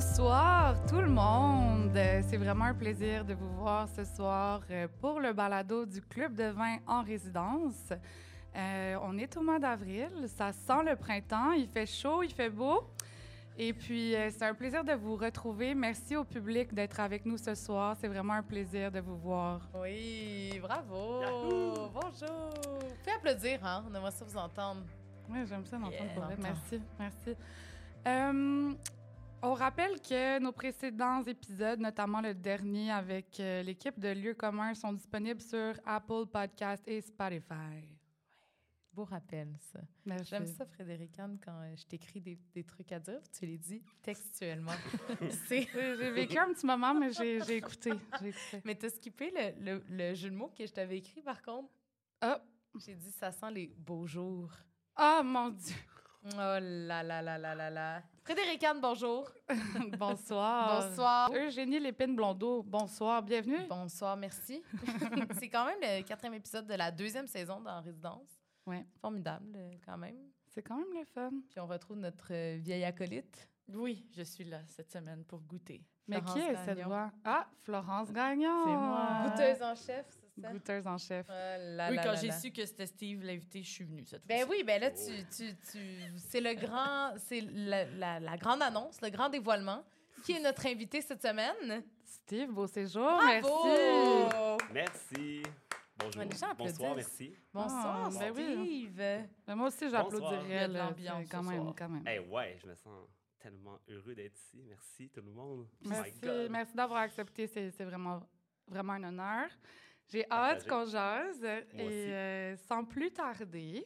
Bonsoir tout le monde. C'est vraiment un plaisir de vous voir ce soir euh, pour le balado du Club de vin en résidence. Euh, on est au mois d'avril, ça sent le printemps, il fait chaud, il fait beau. Et puis, euh, c'est un plaisir de vous retrouver. Merci au public d'être avec nous ce soir. C'est vraiment un plaisir de vous voir. Oui, bravo. Yahoo! Bonjour. Fais applaudir, hein? On aimerait ça vous entendre. Oui, j'aime ça d'entendre Yeah, pour vrai. d'entendre. Merci, merci. Euh, on rappelle que nos précédents épisodes, notamment le dernier avec euh, l'équipe de Lieux communs, sont disponibles sur Apple Podcast et Spotify. Beau rappel, ça. J'aime ça, Frédéric Anne, quand euh, je t'écris des, des trucs à dire, tu les dis textuellement. J'ai vécu un petit moment, mais j'ai écouté. écouté. Mais t'as skippé le, le, le jeu de mots que je t'avais écrit, par contre? Ah, J'ai dit, ça sent les beaux jours. oh, mon Dieu. Oh là là là là là là. Frédéric Anne, bonjour. Bonsoir. Bonsoir. Eugénie Lépine-Blondeau, bonsoir. Bienvenue. Bonsoir, merci. C'est quand même le quatrième épisode de la deuxième saison dans Résidence. Ouais. Formidable, euh, quand même. C'est quand même le fun. Puis on retrouve notre euh, vieille acolyte. Oui, je suis là cette semaine pour goûter. Mais Florence qui est cette voix? Ah, Florence Gagnon. C'est moi. Goûteuse en chef, ça? Goûteuse en chef. Oh là oui, là quand j'ai su que c'était Steve l'invité, je suis venue cette Ben fois-ci. oui, ben là, tu, tu, tu, c'est le grand, c'est la, la, la grande annonce, le grand dévoilement. Qui est notre invité cette semaine? Steve, beau séjour. Bravo! Merci. Merci. Bonjour. Bonsoir, merci. Bonsoir, Ah, ben oui. Steve. Mais moi aussi, j'applaudirais. L'ambiance Quand même, soir. quand même. Eh ouais, je me sens tellement heureux d'être ici. Merci tout le monde. Oh Merci, God. merci d'avoir accepté. C'est c'est vraiment, vraiment un honneur. J'ai hâte qu'on jase. Moi et euh, sans plus tarder,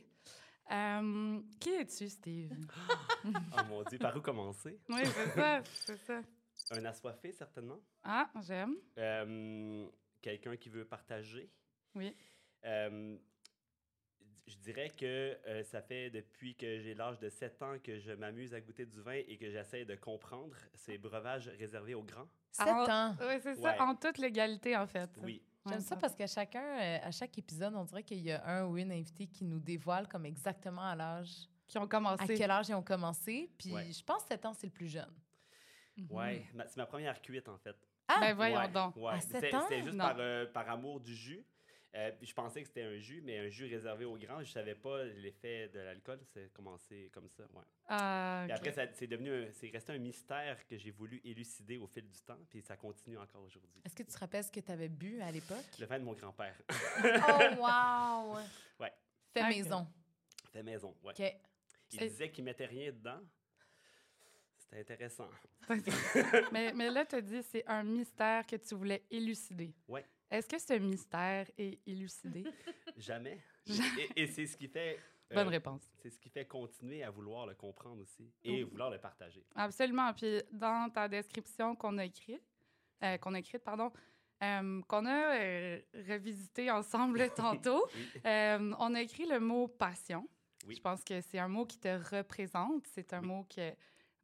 euh, qui es-tu, Steve? Oh mon Dieu, par où commencer? oui, c'est ça, c'est ça. Un assoiffé, certainement. Ah, j'aime. Euh, Quelqu'un qui veut partager? Oui. Euh, je dirais que euh, ça fait depuis que j'ai l'âge de 7 ans que je m'amuse à goûter du vin et que j'essaie de comprendre ces breuvages réservés aux grands. Sept Ah, ans. Oui, c'est ça, Ouais. en toute légalité, en fait. Oui. J'aime Ouais, ça parce qu'à chacun, euh, à chaque épisode, on dirait qu'il y a un ou une invitée qui nous dévoile comme exactement à l'âge, Qui ont à commencé. quel âge ils ont commencé. Puis Ouais. je pense que 7 ans, c'est le plus jeune. Ouais, ma- c'est ma première cuite en fait. Ah! Ben voyons ouais, donc. ouais. À C'était sept ans? c'était juste par, euh, par amour du jus. Euh, puis je pensais que c'était un jus, mais un jus réservé aux grands. Je savais pas l'effet de l'alcool. C'est commencé comme ça. Ouais. Ah, Puis après, ça- c'est devenu, un- c'est resté un mystère que j'ai voulu élucider au fil du temps. Puis ça continue encore aujourd'hui. Est-ce que tu te rappelles ce que tu avais bu à l'époque? Le vin de mon grand-père. oh, wow! Ouais. Fait maison. Fait maison. Ouais. OK. Il disait qu'il mettait rien dedans. C'était intéressant. mais, mais là, tu as dit c'est un mystère que tu voulais élucider. Ouais. Est-ce que ce mystère est élucidé? Jamais. et et c'est ce qui fait. euh, Bonne réponse. C'est ce qui fait continuer à vouloir le comprendre aussi et vouloir le partager. Absolument. Puis dans ta description qu'on a écrite, euh, qu'on a écrite, pardon, euh, qu'on a revisité ensemble tantôt, Oui. on a écrit le mot passion. Oui. Je pense que c'est un mot qui te représente. C'est un mot que,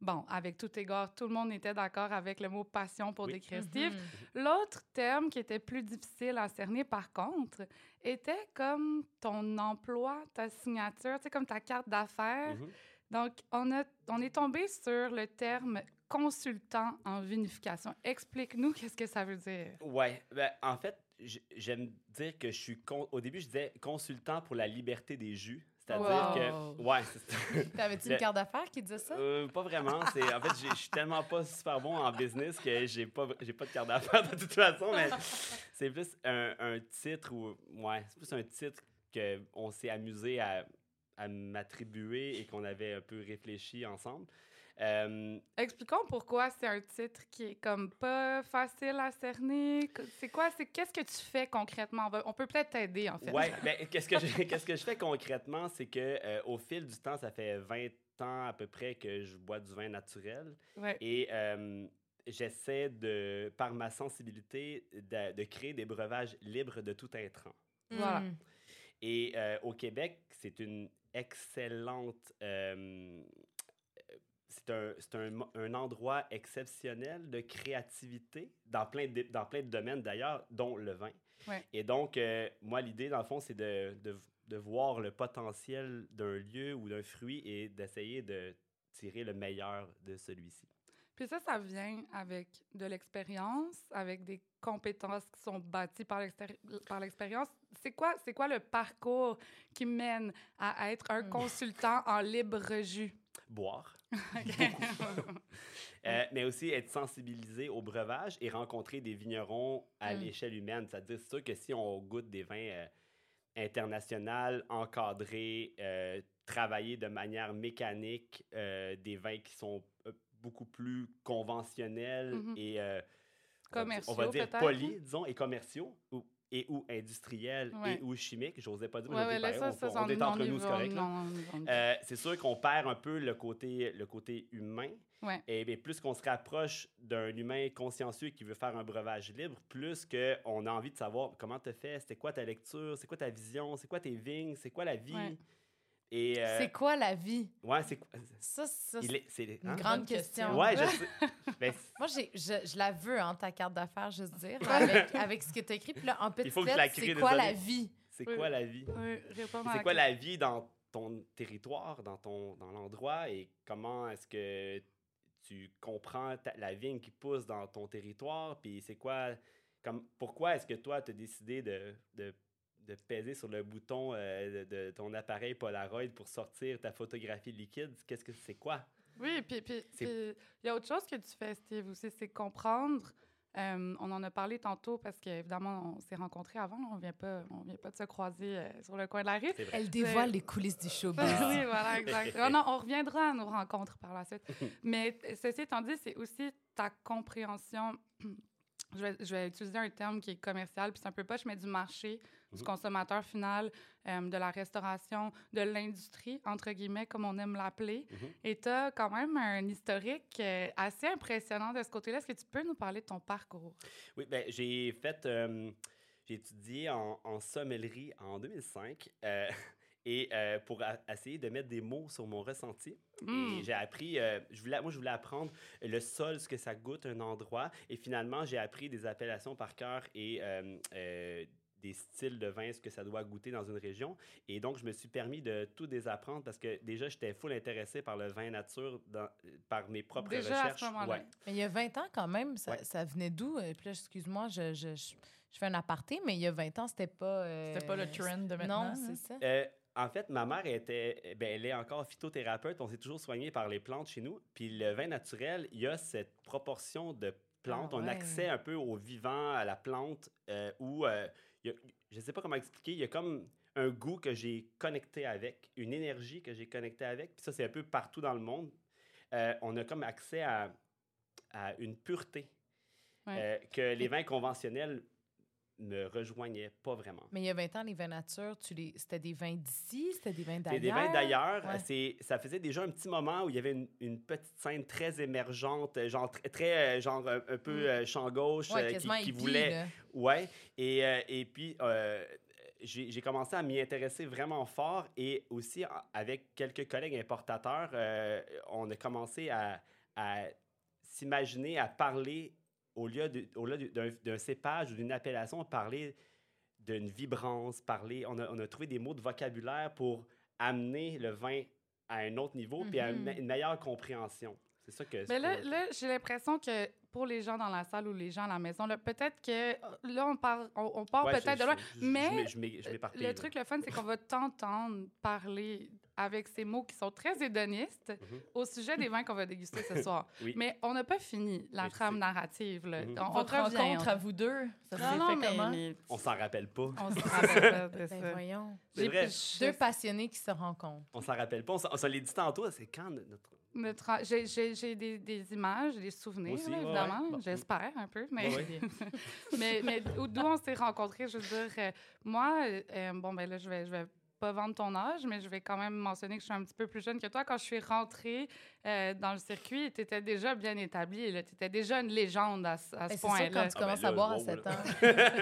bon, avec tout égard, tout le monde était d'accord avec le mot passion pour Oui. décrire Steve. Mhm. L'autre terme qui était plus difficile à cerner, par contre, était comme ton emploi, ta signature, tu sais, comme ta carte d'affaires. Mhm. Donc, on, a, on est tombé sur le terme consultant en vinification. Explique-nous qu'est-ce que ça veut dire. Ouais, ben, en fait, j'aime dire que je suis. con- Au début, je disais consultant pour la liberté des jus. C'est-à-dire Wow. que. Ouais, T'avais-tu une carte d'affaires qui disait ça? Euh, pas vraiment. C'est, en fait, je suis tellement pas super bon en business que j'ai pas, j'ai pas de carte d'affaires de toute façon, mais c'est plus un, un titre ou. Ouais, c'est plus un titre qu'on s'est amusé à, à m'attribuer et qu'on avait un peu réfléchi ensemble. Euh, Expliquons pourquoi c'est un titre qui est comme pas facile à cerner. C'est quoi? C'est qu'est-ce que tu fais concrètement? On, peut peut-être t'aider, en fait. Ouais, ben, qu'est-ce que je, qu'est-ce que je fais concrètement, c'est que euh, au fil du temps, ça fait 20 ans à peu près que je bois du vin naturel Ouais. et euh, j'essaie de, par ma sensibilité, de, de créer des breuvages libres de tout intrant. Voilà. Mm. Et euh, au Québec, c'est une excellente. euh, c'est un, c'est un, un endroit exceptionnel de créativité dans plein de, dans plein de domaines d'ailleurs, dont le vin. Ouais. Et donc, euh, moi, l'idée, dans le fond, c'est de, de, de voir le potentiel d'un lieu ou d'un fruit et d'essayer de tirer le meilleur de celui-ci. Puis ça, ça vient avec de l'expérience, avec des compétences qui sont bâties par l'expérience. C'est quoi, c'est quoi le parcours qui mène à être un Hmm. consultant en libre jus? Boire. Euh, mais aussi être sensibilisé au breuvage et rencontrer des vignerons à Mm. l'échelle humaine. C'est-à-dire, c'est sûr que si on goûte des vins euh, internationaux, encadrés, euh, travaillés de manière mécanique, des vins qui sont beaucoup plus conventionnels Mhm. et Commerciaux, on va dire polis, disons, et commerciaux, ou, et ou industriels, Ouais. et ou chimiques. J'osais pas dire, Ouais, mais ouais, là, ça, ça, on, ça, on est entre nous, c'est correct. Euh, c'est sûr qu'on perd un peu le côté, le côté humain. Et bien, plus qu'on se rapproche d'un humain consciencieux qui veut faire un breuvage libre, plus qu'on a envie de savoir comment tu fait, c'était quoi ta lecture, c'est quoi ta vision, c'est quoi tes vignes, c'est quoi la vie? Et euh, C'est quoi la vie? ouais, c'est quoi? Ça, c'est est, c'est une hein? grande question. Ouais, je sais. Ben, Moi, j'ai, je, je la veux, hein, ta carte d'affaires, juste dire, avec, avec ce que tu as écrit. Puis là, en crée, c'est quoi la vie? c'est Oui. quoi la vie? Oui, C'est quoi la vie dans ton territoire, dans ton dans l'endroit? Et comment est-ce que tu comprends ta- la vigne qui pousse dans ton territoire? Puis c'est quoi comme pourquoi est-ce que toi tu as décidé de, de, de peser sur le bouton euh, de, de ton appareil Polaroid pour sortir ta photographie liquide qu'est-ce que c'est quoi? Oui, puis il y a autre chose que tu fais, Steve, aussi, c'est comprendre. euh, on en a parlé tantôt parce qu'évidemment, on s'est rencontrés avant. On vient pas, on vient pas de se croiser euh, sur le coin de la rue. Elle dévoile les coulisses du showbiz. oui, voilà, exact. Ah non, on reviendra à nos rencontres par la suite. Mais ceci étant dit, c'est aussi ta compréhension. Je vais, je vais utiliser un terme qui est commercial, puis c'est un peu poche, mais du marché, du Mhm. consommateur final, euh, de la restauration, de l'industrie, entre guillemets, comme on aime l'appeler. Mhm. Et tu as quand même un historique euh, assez impressionnant de ce côté-là. Est-ce que tu peux nous parler de ton parcours? Oui, ben, j'ai fait. euh, j'ai étudié en, en sommellerie en 2005 euh, et euh, pour a- essayer de mettre des mots sur mon ressenti. Mm. Et j'ai appris. euh, je voulais, moi, je voulais apprendre le sol, ce que ça goûte, un endroit. Et finalement, j'ai appris des appellations par cœur et. euh, des styles de vin, ce que ça doit goûter dans une région. Et donc, je me suis permis de tout désapprendre parce que déjà, j'étais full intéressé par le vin nature dans- par mes propres Déjà à ce recherches. moment-là. Ouais. Mais il y a 20 ans, quand même, ça, Ouais. ça venait d'où? Euh, Puis là, excuse-moi, je, je, je, je fais un aparté, mais il y a 20 ans, c'était pas... euh, C'était pas le trend de maintenant. Non, hein? c'est ça. Euh, en fait, ma mère était, ben, elle est encore phytothérapeute. On s'est toujours soigné par les plantes chez nous. Puis le vin naturel, il y a cette proportion de plantes. Ah On a ouais. accès un peu au vivant, à la plante, euh, où euh, y a- je ne sais pas comment expliquer. Il y a comme un goût que j'ai connecté avec, une énergie que j'ai connecté avec. Puis ça, c'est un peu partout dans le monde. Euh, on a comme accès à, à une pureté Ouais. euh, que les vins conventionnels ne rejoignaient pas vraiment. Mais il y a 20 ans, les vins nature, tu les... c'était des vins d'ici, c'était des vins d'ailleurs? des vins d'ailleurs. Ouais. C'est, ça faisait déjà un petit moment où il y avait une, une petite scène très émergente, euh, genre très, très, euh, genre un, un peu Mm. euh, champ gauche, Ouais, euh, qui, quasiment qui hippie, voulait. là. Ouais. Et, euh, et puis euh, j'ai, j'ai commencé à m'y intéresser vraiment fort et aussi avec quelques collègues importateurs, euh, on a commencé à, à s'imaginer, à parler au lieu, d'un, cépage ou d'une appellation, parler d'une vibrance, parler. On a, on a trouvé des mots de vocabulaire pour amener le vin à un autre niveau puis à une, Mhm. une meilleure compréhension. C'est ça que. Mais là, là j'ai l'impression que pour les gens dans la salle ou les gens à la maison, peut-être que là, on part, on, on part Ouais, je- peut-être de loin. je- je- je mais je je Le là. truc, le fun, c'est qu'on va t'entendre parler avec ces mots qui sont très hédonistes Mhm. au sujet des vins qu'on va déguster ce soir. Oui. Mais on n'a pas fini la trame sais. narrative. Là. Mhm. On, on Votre revient, rencontre on- à vous deux, ça Non, non, fait mais, comment? mais On s'en rappelle pas. on se rappelle pas de Ben ça. voyons. C'est J'ai- Deux passionnés qui se rencontrent. On s'en rappelle pas. On s'en- on se l'est dit tantôt. C'est quand notre. Notre- J'ai j'ai- j'ai des, des images, des souvenirs, Aussi, là, ouais, évidemment. ouais. J'espère un peu. Mais, Ouais, mais, mais d'où d'où on s'est rencontrés, je veux dire, euh, moi, euh, bon, ben là, je vais, je vais pas vendre ton âge, mais je vais quand même mentionner que je suis un petit peu plus jeune que toi. Quand je suis rentrée euh, dans le circuit, tu étais déjà bien établie. Tu étais déjà une légende à, ce- à Ben, ce point-là. quand tu Ah, commences ben à là, boire à wow, 7 là. ans.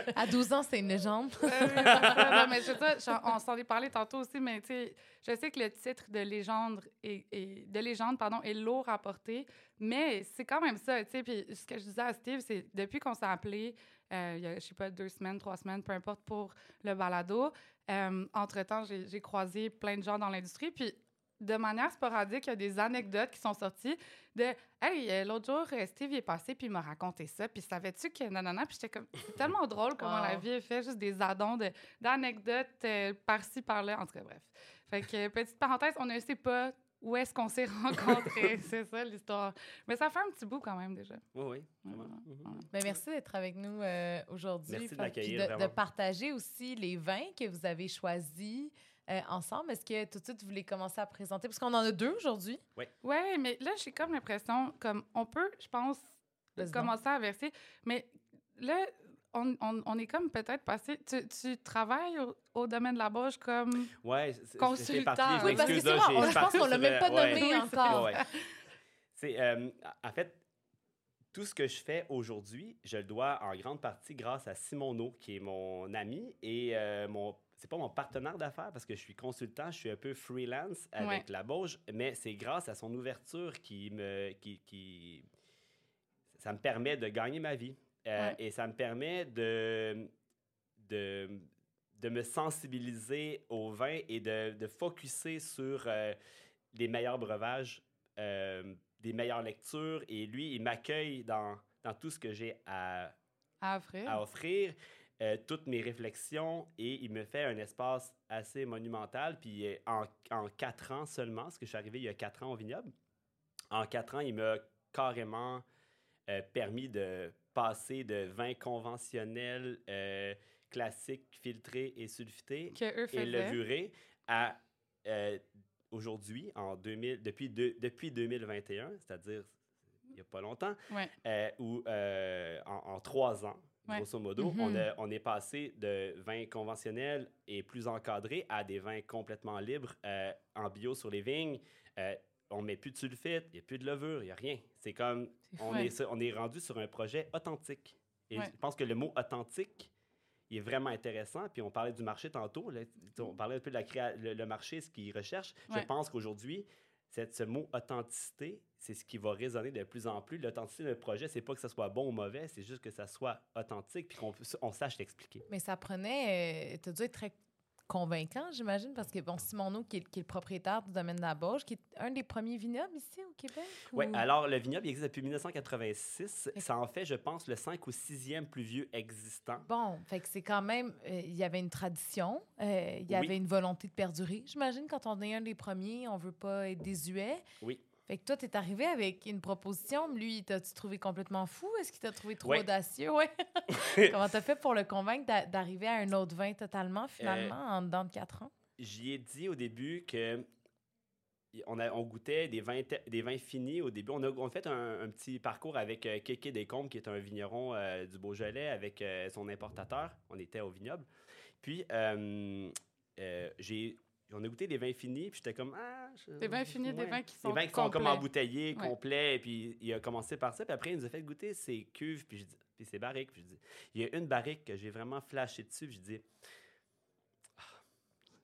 à 12 ans, c'est une légende. Non, mais je sais ça, j'en- on s'en est parlé tantôt aussi, mais tu sais, je sais que le titre de légende est, est- de légende pardon, est lourd à porter, mais c'est quand même ça, tu sais. Puis ce que je disais à Steve, c'est depuis qu'on s'est appelé, euh, il y a, je sais pas, deux semaines, trois semaines, peu importe, pour le balado, euh, entre-temps, j'ai croisé plein de gens dans l'industrie, puis de manière sporadique, il y a des anecdotes qui sont sorties de Hey, euh, l'autre jour, euh, Steve est passé puis il m'a raconté ça. Puis savais-tu que nanana? Puis j'étais comme. C'est tellement drôle comment la Wow. vie est faite, juste des addons de- d'anecdotes euh, par-ci, par-là. En tout cas, bref. Fait que, petite parenthèse, on ne sait pas où est-ce qu'on s'est rencontrés. c'est ça l'histoire. Mais ça fait un petit bout quand même déjà. Oui, oui. Mhm. Ben, merci d'être avec nous euh, aujourd'hui. Merci de De, de partager aussi les vins que vous avez choisis euh, ensemble. Est-ce que tout de suite, vous voulez commencer à présenter? Parce qu'on en a deux aujourd'hui. Ouais, mais là, j'ai comme l'impression, comme on peut, je pense, commencer à verser. Mais là, on, on- on est comme peut-être passé. Tu, tu travailles au, au domaine de la bauche comme. Ouais, Consultant. parti. Oui, parce que c'est on- je pense qu'on l'a même pas ouais. nommé encore. Ouais, ouais. C'est, euh, en fait, tout ce que je fais aujourd'hui, je le dois en grande partie grâce à Simon No, qui est mon ami et euh, mon. C'est pas mon partenaire d'affaires parce que je suis consultant, je suis un peu freelance avec Ouais. la Bauge, mais c'est grâce à son ouverture qui me. Qui, qui- ça me permet de gagner ma vie. Euh, Ouais. Et ça me permet de, de, de me sensibiliser au vin et de, de focuser sur euh, les meilleurs breuvages, euh, des meilleures lectures. Et lui, il m'accueille dans, dans tout ce que j'ai à, à offrir. à offrir, euh, toutes mes réflexions, et il me fait un espace assez monumental. Puis euh, en, en quatre ans seulement, parce que je suis arrivé il y a quatre ans au vignoble, en quatre ans, il m'a carrément permis de passer de vin conventionnel, euh, classique, filtré et sulfité, que eux et levuré à euh, aujourd'hui, en 2000, depuis, depuis 2021, c'est-à-dire il n'y a pas longtemps, Ouais. euh, où euh, en, en trois ans, Ouais. grosso modo, Mhm. on, a- on est passé de vins conventionnels et plus encadrés à des vins complètement libres euh, en bio sur les vignes. On met plus de sulfite, il n'y a plus de levure, il n'y a rien. C'est comme, on, est, on est rendu sur un projet authentique. Et Ouais. je pense que le mot authentique, il est vraiment intéressant. Puis on parlait du marché tantôt. là, on parlait un peu de la créa- le, le marché, ce qu'il recherche. Ouais. Je pense qu'aujourd'hui, ce mot authenticité, c'est ce qui va résonner de plus en plus. L'authenticité d'un projet, c'est pas que ça soit bon ou mauvais, c'est juste que ça soit authentique puis qu'on on sache l'expliquer. Mais ça prenait. Euh, tu as dû être très convaincant, j'imagine, parce que, bon, Simoneau, qui est, qui est le propriétaire du domaine de la Bauge, qui est un des premiers vignobles ici au Québec. Oui, ou- alors le vignoble il existe depuis 1986. Ça en fait, je pense, le 5 ou 6e plus vieux existant. Bon, fait que c'est quand même. euh, Il y avait une tradition, euh, il y Oui. avait une volonté de perdurer. J'imagine, quand on est un des premiers, on veut pas être désuet. Oui. Fait que toi, t'es arrivé avec une proposition. Lui, t'as-tu trouvé complètement fou? Est-ce qu'il t'a trouvé trop Ouais. audacieux? Ouais. Comment t'as fait pour le convaincre d'a- d'arriver à un autre vin totalement, finalement, Euh, en dedans de quatre ans? J'y ai dit au début que on, a, on goûtait des vins, des vins finis au début. On a, on a fait un, un petit parcours avec euh, Kéké Descombes, qui est un vigneron euh, du Beaujolais, avec euh, son importateur. On était au vignoble. Puis, j'ai, on a goûté des vins finis, puis j'étais comme... Ah, je- Des vins finis, des vins qui Des sont vins qui sont comme embouteillés, Ouais. complets. Et puis, il a commencé par ça. Puis après, il nous a fait goûter ses cuves, puis, je dis- puis ses barriques. Puis je dis, il y a une barrique que j'ai vraiment flashé dessus. Puis je dis, Ah,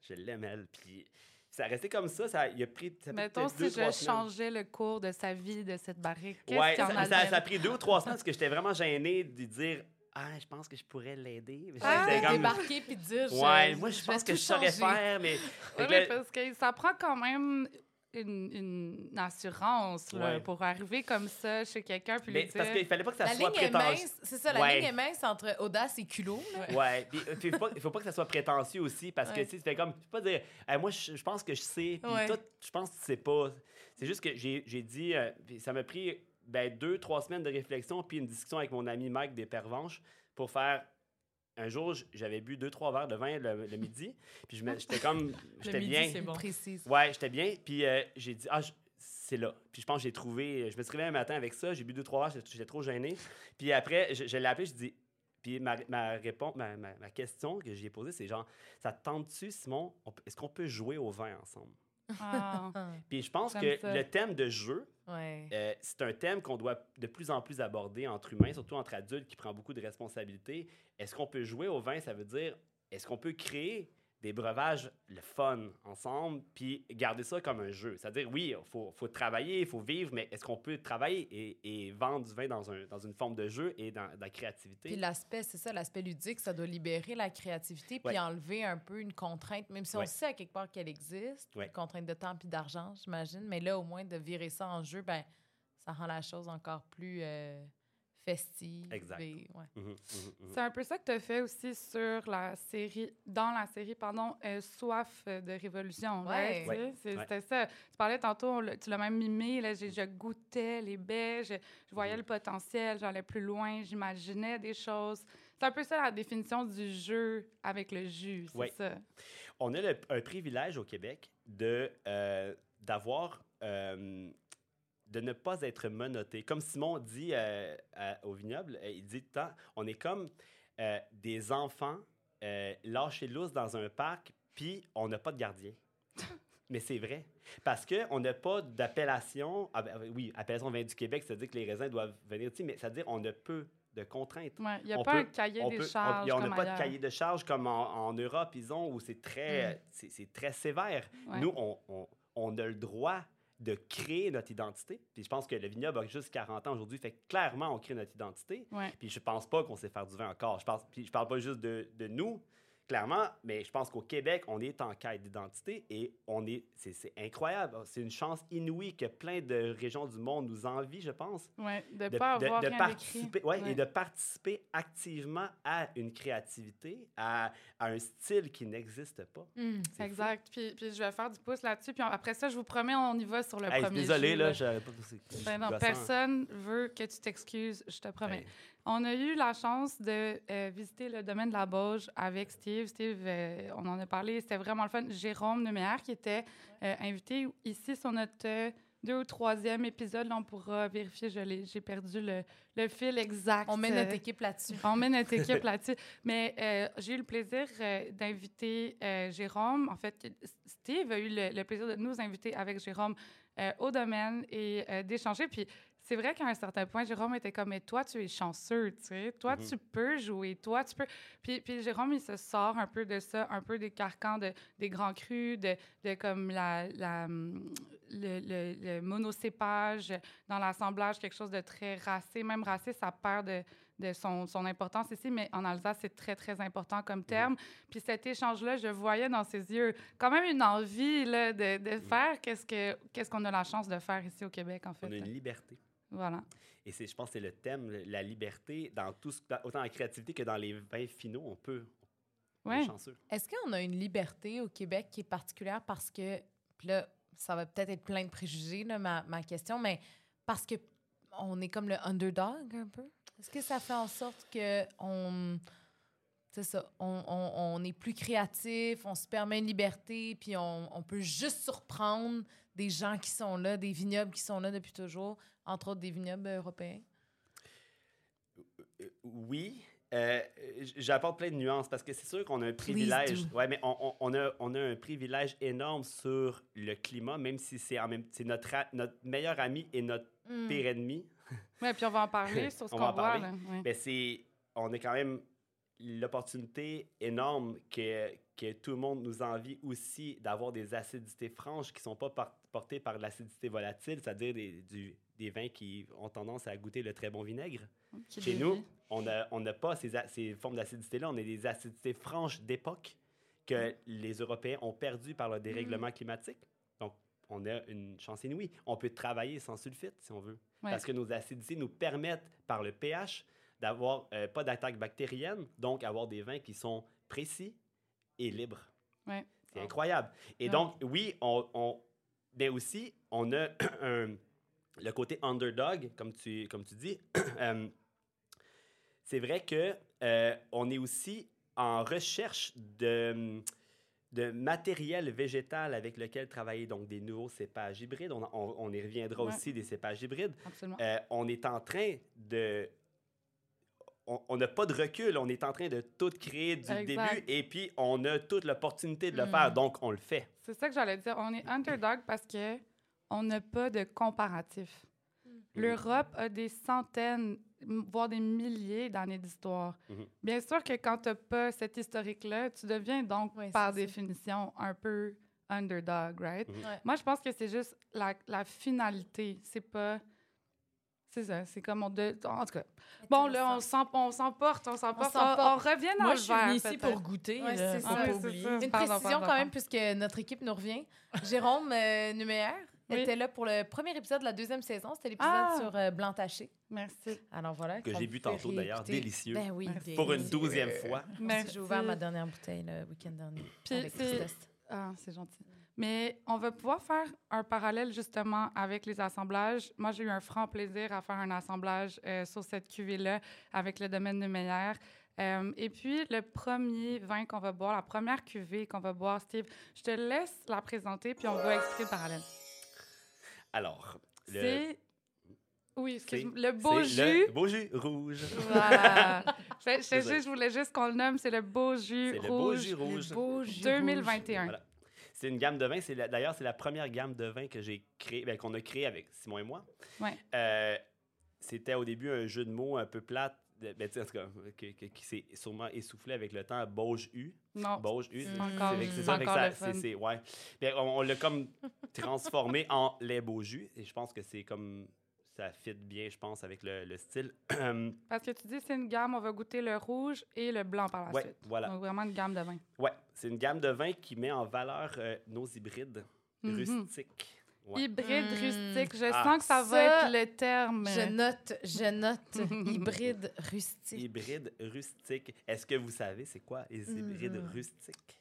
je l'aime, elle. Puis ça a resté comme ça. ça il a pris. Ça Mettons, deux, si trois je changeais le cours de sa vie, de cette barrique, Ouais, ça a pris deux ou trois semaines parce que j'étais vraiment gêné de dire Ah, je pense que je pourrais l'aider. Ah, comme- débarquer puis dire. je- Ouais, moi, je pense que je saurais changer. faire, mais. Oui, là- parce que ça prend quand même une, une assurance là, Ouais. pour arriver comme ça chez quelqu'un puis mais lui c'est parce dire... qu'il fallait pas que ça La soit ligne est prétentieux. mince, c'est ça, la Ouais. ligne est mince entre audace et culot. là. Ouais, puis il faut, pas- il faut pas que ça soit prétentieux aussi parce Ouais. que tu sais, tu fais comme tu peux pas dire Hey, moi je, je pense que je sais puis Ouais. toi je pense que tu sais pas. C'est juste que j'ai j'ai dit euh, ça m'a pris ben, deux trois semaines de réflexion puis une discussion avec mon ami Mike des Pervenches pour faire un jour j'avais bu deux trois verres de vin le, le midi puis j'étais comme j'étais bien c'est bon. Précise. Ouais, j'étais bien. Puis euh, j'ai dit, ah, c'est là. Puis je pense que j'ai trouvé. Je me suis réveillé un matin avec ça. J'ai bu deux, trois verres. J'étais trop gêné. Puis après, je, je l'ai appelé. Je dis, puis ma, ma réponse, ma, ma- ma question que j'ai posée, c'est genre, ça te tente-tu, Simon? Est-ce qu'on peut jouer au vin ensemble? Ah. Puis je pense que ça. le thème de jeu, Euh, c'est un thème qu'on doit de plus en plus aborder entre humains, surtout entre adultes qui prend beaucoup de responsabilités. Est-ce qu'on peut jouer au vin? Ça veut dire, est-ce qu'on peut créer des breuvages, le fun ensemble, puis garder ça comme un jeu. C'est-à-dire, oui, il faut, faut, travailler, il faut vivre, mais est-ce qu'on peut travailler et, et, vendre du vin dans, un, dans une forme de jeu et dans, la créativité? Puis l'aspect, c'est ça, l'aspect ludique, ça doit libérer la créativité, puis enlever un peu une contrainte, même si on sait à quelque part qu'elle existe, une contrainte de temps puis d'argent, j'imagine, mais là, au moins, de virer ça en jeu, ben ça rend la chose encore plus... Euh, festive. Exact. ouais. Mhm, mhm, mhm. C'est un peu ça que tu as fait aussi sur la série, dans la série, pardon, euh, Soif de Révolution. Ouais. ouais. C'était ça. Tu parlais tantôt, tu l'as même mimé, là, je, je, goûtais les baies, je, voyais le potentiel, j'allais plus loin, j'imaginais des choses. C'est un peu ça la définition du jeu avec le jus, c'est ça. On a le, un privilège au Québec de euh, d'avoir euh, de ne pas être menotté. Comme Simon dit euh, au vignoble, euh, il dit tout le temps, on est comme euh, des enfants lâchés lousses dans un parc, puis on n'a pas de gardien. Mais c'est vrai. Parce qu'on n'a pas d'appellation. Ah ben, oui, appellation vin du Québec, c'est-à-dire que les raisins doivent venir ici, mais c'est-à-dire qu'on a peu de contraintes. Il n'y a pas un cahier des charges. On n'a pas de cahier de charges comme en, Europe, ils ont, où c'est très, mm. c'est très sévère. Nous, on, on, on, a le droit de créer notre identité. Puis je pense que le vignoble a juste 40 ans aujourd'hui, fait clairement, on crée notre identité. Puis je pense pas qu'on sait faire du vin encore. Je, pense, puis je parle pas juste de, de nous, clairement, mais je pense qu'au Québec, on est en quête d'identité et on est, c'est incroyable. C'est une chance inouïe que plein de régions du monde nous envient, je pense. Oui, de, de pas avoir de, participer, ouais, et de participer activement à une créativité, à, à un style qui n'existe pas. Mmh, exact. Puis, puis, je vais faire du pouce là-dessus. Puis après ça, je vous promets, on y va sur le premier. Désolé, là, je, ben non, personne veut que tu t'excuses, je te promets. On a eu la chance de euh, visiter le domaine de la Bauge avec Steve. Steve, euh, on en a parlé, c'était vraiment le fun. Jérôme Nemeyer qui était euh, invité ici sur notre deux ou troisième épisode. Là, on pourra vérifier, j'ai perdu le, le, fil exact. On met notre équipe là-dessus. On met notre équipe là-dessus. Mais j'ai eu le plaisir d'inviter Jérôme. En fait, Steve a eu le, le, plaisir de nous inviter avec Jérôme au domaine et d'échanger. Puis c'est vrai qu'à un certain point, Jérôme était comme, mais toi, tu es chanceux, tu sais. Toi, mhm. tu peux jouer. Toi, tu peux. Puis, puis, Jérôme, il se sort un peu de ça, un peu des carcans de, des grands crus, de, de comme la, la le, le, monocépage dans l'assemblage, quelque chose de très racé. Même racé, ça perd de, de son, son, importance ici, mais en Alsace, c'est très, très important comme mhm. terme. Puis cet échange-là, je voyais dans ses yeux quand même une envie là, de, de mhm. faire qu'est-ce qu'on ce qu'on a la chance de faire ici au Québec, en fait. On a une liberté. Voilà. Et c'est, je pense que c'est le thème, la liberté, dans tout ce, autant la créativité que dans les vins finaux, on peut. Ouais. chanceux. Est-ce qu'on a une liberté au Québec qui est particulière parce que, puis là, ça va peut-être être plein de préjugés, là, ma, ma question, mais parce que on est comme le underdog un peu? Est-ce que ça fait en sorte que on. C'est ça. On, on, on, est plus créatif, on se permet une liberté, puis on, on peut juste surprendre des gens qui sont là, des vignobles qui sont là depuis toujours, entre autres des vignobles européens? Euh, oui. Euh, J'apporte plein de nuances parce que c'est sûr qu'on a un privilège. Ouais, mais on, on, a, on a un privilège énorme sur le climat, même si c'est notre, notre meilleur ami et notre hmm. pire ennemi. Oui, puis on va en parler sur ce qu'on voit. Là. Mais c'est, on a quand même l'opportunité énorme que, que tout le monde nous envie aussi d'avoir des acidités franches qui ne sont pas portées par l'acidité volatile, c'est-à-dire des, des, vins qui ont tendance à goûter le très bon vinaigre. Chez nous, on n'a on pas ces, ces formes d'acidité-là, on a des acidités franches d'époque que mm. les Européens ont perdues par le dérèglement mm. climatique. Donc, on a une chance inouïe. On peut travailler sans sulfite, si on veut, parce que nos acidités nous permettent, par le pH, d'avoir euh, pas d'attaque bactérienne, donc avoir des vins qui sont précis et libres. Ouais. C'est incroyable. Et donc, oui, on, on, mais aussi, on a un, le côté underdog, comme tu, comme tu dis. Euh, c'est vrai que euh, on est aussi en recherche de, de matériel végétal avec lequel travailler, donc des nouveaux cépages hybrides. On, on, y reviendra aussi des cépages hybrides. on est en train de on n'a pas de recul, on est en train de tout créer du début et puis on a toute l'opportunité de le faire, mm. donc on le fait. C'est ça que j'allais dire. On est underdog parce que on n'a pas de comparatif. L'Europe a des centaines, voire des milliers d'années d'histoire. Mhm. Bien sûr que quand tu n'as pas cet historique-là, tu deviens donc, par ça. définition, un peu underdog, right? Mhm. Ouais. Moi, je pense que c'est juste la, la finalité. C'est pas. C'est ça, c'est comme on. De... En tout cas. Bon, là, on s'en- on s'emporte, on s'emporte. On, s'emporte. on revient dans Moi, le je suis verre, venue ici pour goûter. Ouais, là, c'est ça. oublier. ça. Une Pardon, précision pardon, quand même, pardon. puisque notre équipe nous revient. Jérôme euh, Numéaire Oui. était là pour le premier épisode de la deuxième saison. C'était l'épisode Ah! sur euh, Blanc Taché. Merci. Alors voilà. Que j'ai bu tantôt, d'ailleurs. Délicieux. Ben oui. Merci. Pour une douzième fois. Moi. J'ai ouvert ma dernière bouteille le week-end dernier. Puis avec. Ah, c'est gentil. Mais on va pouvoir faire un parallèle justement avec les assemblages. Moi, j'ai eu un franc plaisir à faire un assemblage euh, sur cette cuvée-là avec le domaine de Meyer. Euh, et puis, le premier vin qu'on va boire, la première cuvée qu'on va boire, Steve, je te laisse la présenter puis on va expliquer le parallèle. Alors, le, C'est. Oui, Le beau jus. Le beau jus rouge. Voilà. je, je- je- Désolé. je voulais juste qu'on le nomme, c'est le beau jus C'est le beau rouge. jus rouge. Le beau jus 2021. Voilà. C'est une gamme de vins. C'est D'ailleurs, c'est la première gamme de vins que j'ai créé, ben, qu'on a créé avec Simon et moi. Ouais. Euh, C'était au début un jeu de mots un peu plate, ben, en tout cas, qui s'est sûrement essoufflé avec le temps. Bauge U. Non. Bauge U. C'est encore- ça, encore ça- le fun. ouais. On on l'a comme transformé en les beaux jus. Et je pense que c'est comme ça fit bien, je pense, avec le, le style. Parce que tu dis c'est une gamme, on va goûter le rouge et le blanc par la ouais, suite. voilà. Donc vraiment une gamme de vin. Ouais, c'est une gamme de vins qui met en valeur euh, nos hybrides Mhm. rustiques. Ouais. Hybride Mm. rustique, je Ah. sens que ça va Ça, être le terme. Je note, je note hybride rustique. Hybride rustique. Est-ce que vous savez c'est quoi les hybrides Mhm. rustiques?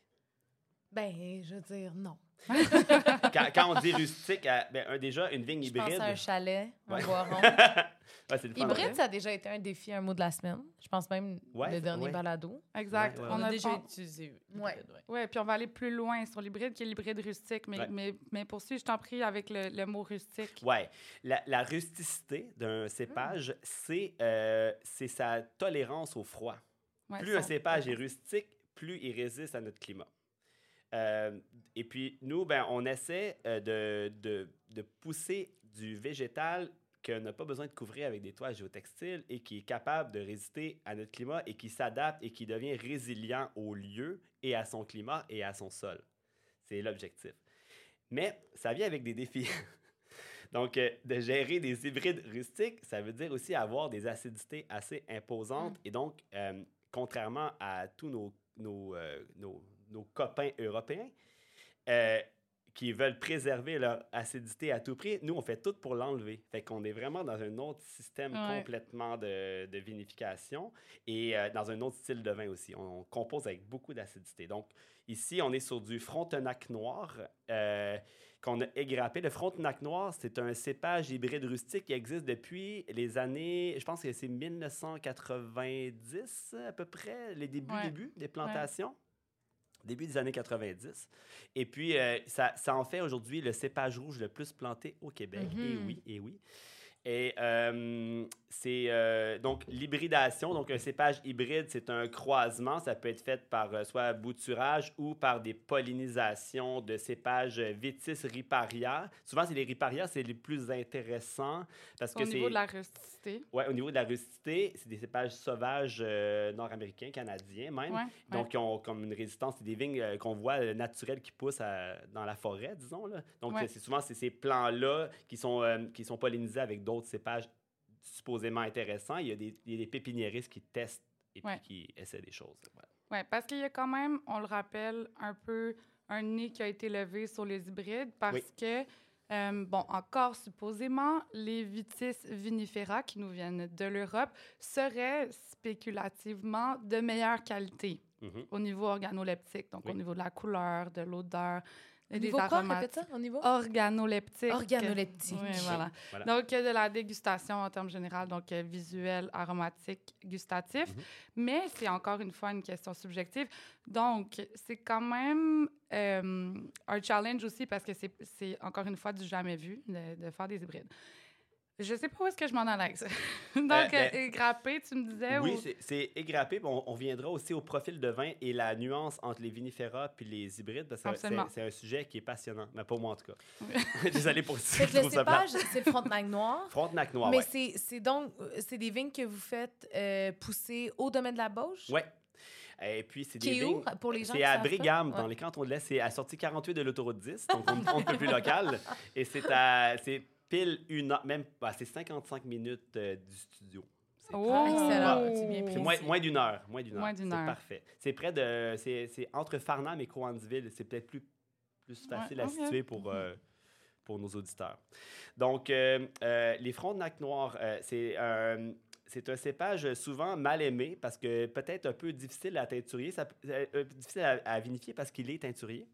Ben, je veux dire, non. Quand, quand on dit rustique, ben, un- déjà, une vigne Je pense hybride. à un chalet, un Ouais. boiron. Ouais. Hybride, ça a déjà été un défi, un mot de la semaine. Je pense même Ouais, le dernier ouais. balado. Exact. Ouais, ouais, On On a a déjà on- utilisé. Ouais. hybride, ouais. Ouais, puis on va aller plus loin sur l'hybride qui est l'hybride rustique. Mais, Ouais. mais, mais poursuis, je t'en prie, avec le, le mot rustique. Ouais. La, la rusticité d'un cépage, Hmm. c'est euh, c'est sa tolérance au froid. Ouais, plus un cépage est rustique, plus il résiste à notre climat. Euh, et puis, nous, ben, on essaie euh, de, de, de pousser du végétal qu'on n'a pas besoin de couvrir avec des toiles géotextiles et qui est capable de résister à notre climat et qui s'adapte et qui devient résilient au lieu et à son climat et à son sol. C'est l'objectif. Mais ça vient avec des défis. Donc, euh, de gérer des hybrides rustiques, ça veut dire aussi avoir des acidités assez imposantes. Et donc, euh, contrairement à tous nos, nos, euh, nos, nos copains européens euh, qui veulent préserver leur acidité à tout prix, nous, on fait tout pour l'enlever. Fait qu'on est vraiment dans un autre système Ouais. complètement de, de vinification et euh, dans un autre style de vin aussi. On, compose avec beaucoup d'acidité. Donc, ici, on est sur du Frontenac noir. euh, qu'on a égrappé. Le Frontenac noir, c'est un cépage hybride rustique qui existe depuis les années, je pense que c'est 1990 à peu près, les débuts, Ouais. débuts des plantations. Début des années 90. Et puis, euh, ça, ça en fait aujourd'hui le cépage rouge le plus planté au Québec. Et Mhm. oui, et oui. Et euh, c'est euh, donc l'hybridation. Donc, un cépage hybride, c'est un croisement. Ça peut être fait par euh, soit bouturage ou par des pollinisations de cépages Vitis riparia. Souvent, c'est les riparia, c'est les plus intéressants parce Au que c'est. niveau de la rusticité. Ouais, au niveau de la rusticité, c'est des cépages sauvages euh, nord-américains, canadiens même. Ouais, Donc, ils ont comme une résistance. C'est des vignes euh, qu'on voit euh, naturelles qui poussent à- dans la forêt, disons. Là. Donc, Ouais. c'est souvent c'est ces plants-là qui sont, euh, qui sont pollinisés avec d'autres cépages supposément intéressants. Il y a des, il y a des pépiniéristes qui testent et puis Ouais. qui essaient des choses. Voilà. Oui, parce qu'il y a quand même, on le rappelle, un peu un nez qui a été levé sur les hybrides parce Oui. que, euh, bon, encore supposément, les vitis vinifera qui nous viennent de l'Europe seraient spéculativement de meilleure qualité Mhm. au niveau organoleptique, donc Oui. au niveau de la couleur, de l'odeur, Au des niveau quoi, aromates. répète ça, au niveau? Organoleptique. Organoleptique. Oui, voilà. Voilà. Donc, euh, de la dégustation en termes généraux, donc euh, visuel, aromatique, gustatif. Mhm. Mais c'est encore une fois une question subjective. Donc, c'est quand même euh, un challenge aussi parce que c'est- c'est encore une fois du jamais vu de, de faire des hybrides. Je sais pas où est-ce que je m'en allais avec ça. Donc, ben- euh, égrappé, tu me disais? Oui, ou- c'est- égrappé. mais On, on viendra aussi au profil de vin et la nuance entre les vinifera puis les hybrides. C'est- Absolument. c'est un sujet qui est passionnant. Mais pas moi, en tout cas. Désolé pour Fait que le ça plate. cépage, c'est le Frontenac noir. Frontenac noir, mais ouais. c'est donc, euh, c'est des vignes que vous faites euh, pousser au domaine de la Bauche? Ouais. Et puis, c'est Qui des est où, vignes- pour les gens C'est à? Brigam, dans Ouais. les cantons de l'Est. C'est à sortie 48 de l'autoroute 10, donc on on ne peut plus local. Et c'est à c'est pile une heure, même bah, c'est 55 minutes euh, du studio. C'est Oh! très- Excellent. Précis. moins, moins d'une heure. Moins d'une heure. Moins d'une C'est parfait. C'est près de. C'est c'est entre Farnham et Cowansville. C'est peut-être plus, plus facile à situer pour, euh, pour nos auditeurs. Donc, euh, euh, les Frontenac noirs, euh, c'est un. C'est un cépage souvent mal aimé parce que peut-être un peu difficile à teinturier, ça, euh, difficile à, à vinifier parce qu'il est teinturier.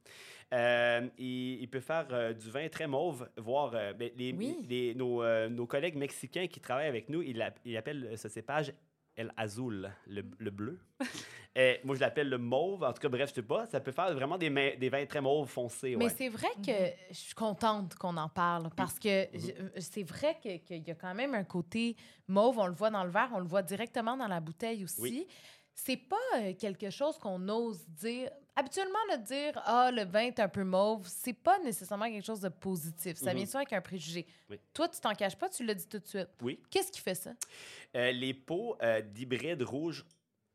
Euh, il, il peut faire euh, du vin très mauve, voire euh, ben, les, Oui. les- nos, euh, nos collègues mexicains qui travaillent avec nous, ils, appellent ce cépage El Azul, le, le bleu. Et moi, je l'appelle le mauve. En tout cas, bref, je sais pas. Ça peut faire vraiment des, mains- des vins très mauves foncés. Mais c'est vrai que je suis contente qu'on en parle parce que je- c'est vrai que- qu'il y a quand même un côté mauve. On le voit dans le verre, on le voit directement dans la bouteille aussi. Oui. C'est pas quelque chose qu'on ose dire. Habituellement, le dire Ah, le vin est un peu mauve, c'est pas nécessairement quelque chose de positif. Ça Mhm. vient souvent avec un préjugé. Oui. Toi, tu t'en caches pas, tu l'as dit tout de suite. Oui. Qu'est-ce qui fait ça? Euh, les peaux euh, d'hybrides rouges,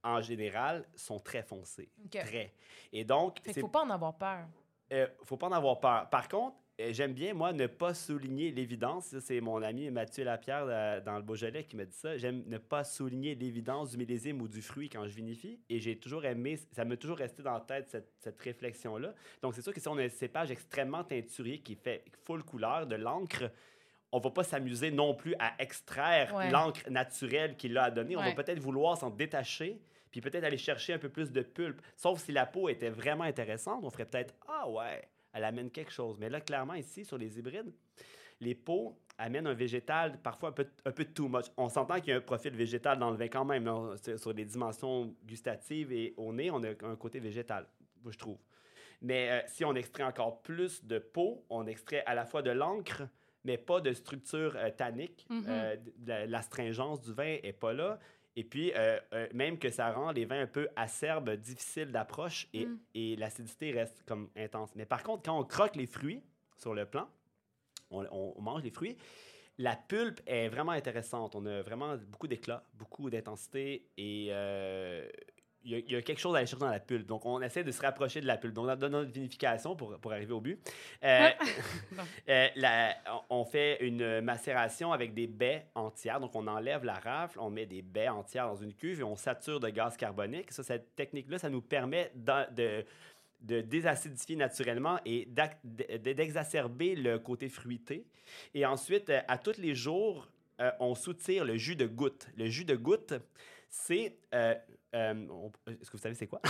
en général, sont très foncées. OK. Très. Et donc, Fait c'est faut pas en avoir peur. Euh, faut pas en avoir peur. Par contre, j'aime bien, moi, ne pas souligner l'évidence. C'est mon ami Mathieu Lapierre euh, dans le Beaujolais qui m'a dit ça. J'aime ne pas souligner l'évidence du millésime ou du fruit quand je vinifie. Et j'ai toujours aimé, ça m'a toujours resté dans la tête cette, cette réflexion-là. Donc, c'est sûr que si on a un cépage extrêmement teinturier qui fait full couleur, de l'encre, on va pas s'amuser non plus à extraire Ouais. l'encre naturelle qu'il a à donner. On Ouais. va peut-être vouloir s'en détacher puis peut-être aller chercher un peu plus de pulpe. Sauf si la peau était vraiment intéressante, on ferait peut-être Ah ouais, elle amène quelque chose. Mais là, clairement, ici, sur les hybrides, les peaux amènent un végétal parfois un peu, un peu too much. On s'entend qu'il y a un profil végétal dans le vin quand même. Sur- les dimensions gustatives et au nez, on a un côté végétal, je trouve. Mais euh, si on extrait encore plus de peau, on extrait à la fois de l'encre, mais pas de structure euh, tannique. Mhm. Euh, L'astringence du vin est pas là. Et puis, euh, euh, même que ça rend les vins un peu acerbes, difficiles d'approche et, Mm. et l'acidité reste comme intense. Mais par contre, quand on croque les fruits sur le plan, on, mange les fruits, la pulpe est vraiment intéressante. On a vraiment beaucoup d'éclat, beaucoup d'intensité et euh, il y, a- il y a quelque chose à aller chercher dans la pulpe. Donc, on essaie de se rapprocher de la pulpe. Donc, dans, dans notre vinification, pour, pour arriver au but, euh, Bon. euh, la- on fait une macération avec des baies entières. Donc, on enlève la rafle, on met des baies entières dans une cuve et on sature de gaz carbonique. Ça, cette technique-là, ça nous permet de, de désacidifier naturellement et d'exacerber le côté fruité. Et ensuite, euh, à tous les jours, euh, on soutire le jus de goutte. Le jus de goutte, c'est... euh, euh, on- Est-ce que vous savez c'est quoi?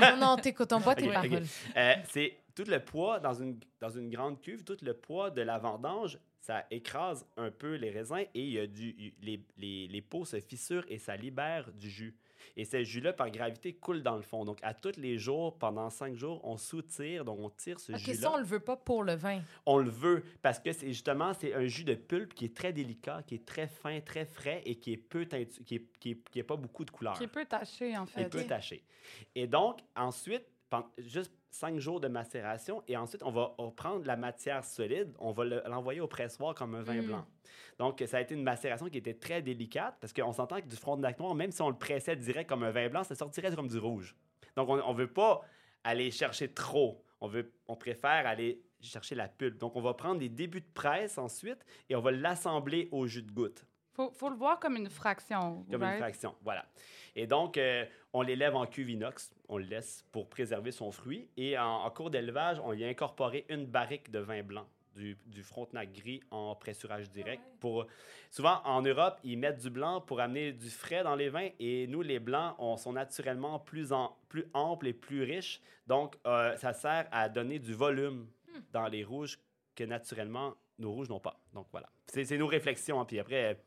non, non, t'écoutons pas tes Ok, ok. paroles. Euh, c'est tout le poids dans une, dans une grande cuve, tout le poids de la vendange, ça écrase un peu les raisins et il y a du, les, les, les peaux se fissurent et ça libère du jus. Et ce jus-là, par gravité, coule dans le fond. Donc, à tous les jours, pendant cinq jours, on soutire, donc on tire ce jus-là. ça, on le veut pas pour le vin. On le veut parce que c'est justement c'est un jus de pulpe qui est très délicat, qui est très fin, très frais et qui est peu teintu- qui est, qui est- qui est pas beaucoup de couleur. Qui est peu taché, en fait. peut tacher. Et donc, ensuite, juste cinq jours de macération, et ensuite, on va prendre la matière solide, on va le- l'envoyer au pressoir comme un vin Mm. blanc. Donc, ça a été une macération qui était très délicate, parce qu'on s'entend que du frontenac noir, même si on le pressait direct comme un vin blanc, ça sortirait comme du rouge. Donc, on ne veut pas aller chercher trop. On, veut, on préfère aller chercher la pulpe. Donc, on va prendre les débuts de presse ensuite, et on va l'assembler au jus de goutte. Faut, faut le voir comme une fraction. Comme right? une fraction, voilà. Et donc, euh, on l'élève en cuve inox, on le laisse pour préserver son fruit. Et en, en cours d'élevage, on y a incorporé une barrique de vin blanc, du, du frontenac gris en pressurage direct. Pour, souvent, en Europe, ils mettent du blanc pour amener du frais dans les vins. Et nous, les blancs, on, sont naturellement plus, en, plus amples et plus riches. Donc, euh, ça sert à donner du volume dans les rouges que naturellement, nos rouges n'ont pas. Donc, voilà. C'est c'est nos réflexions. hein. Puis après,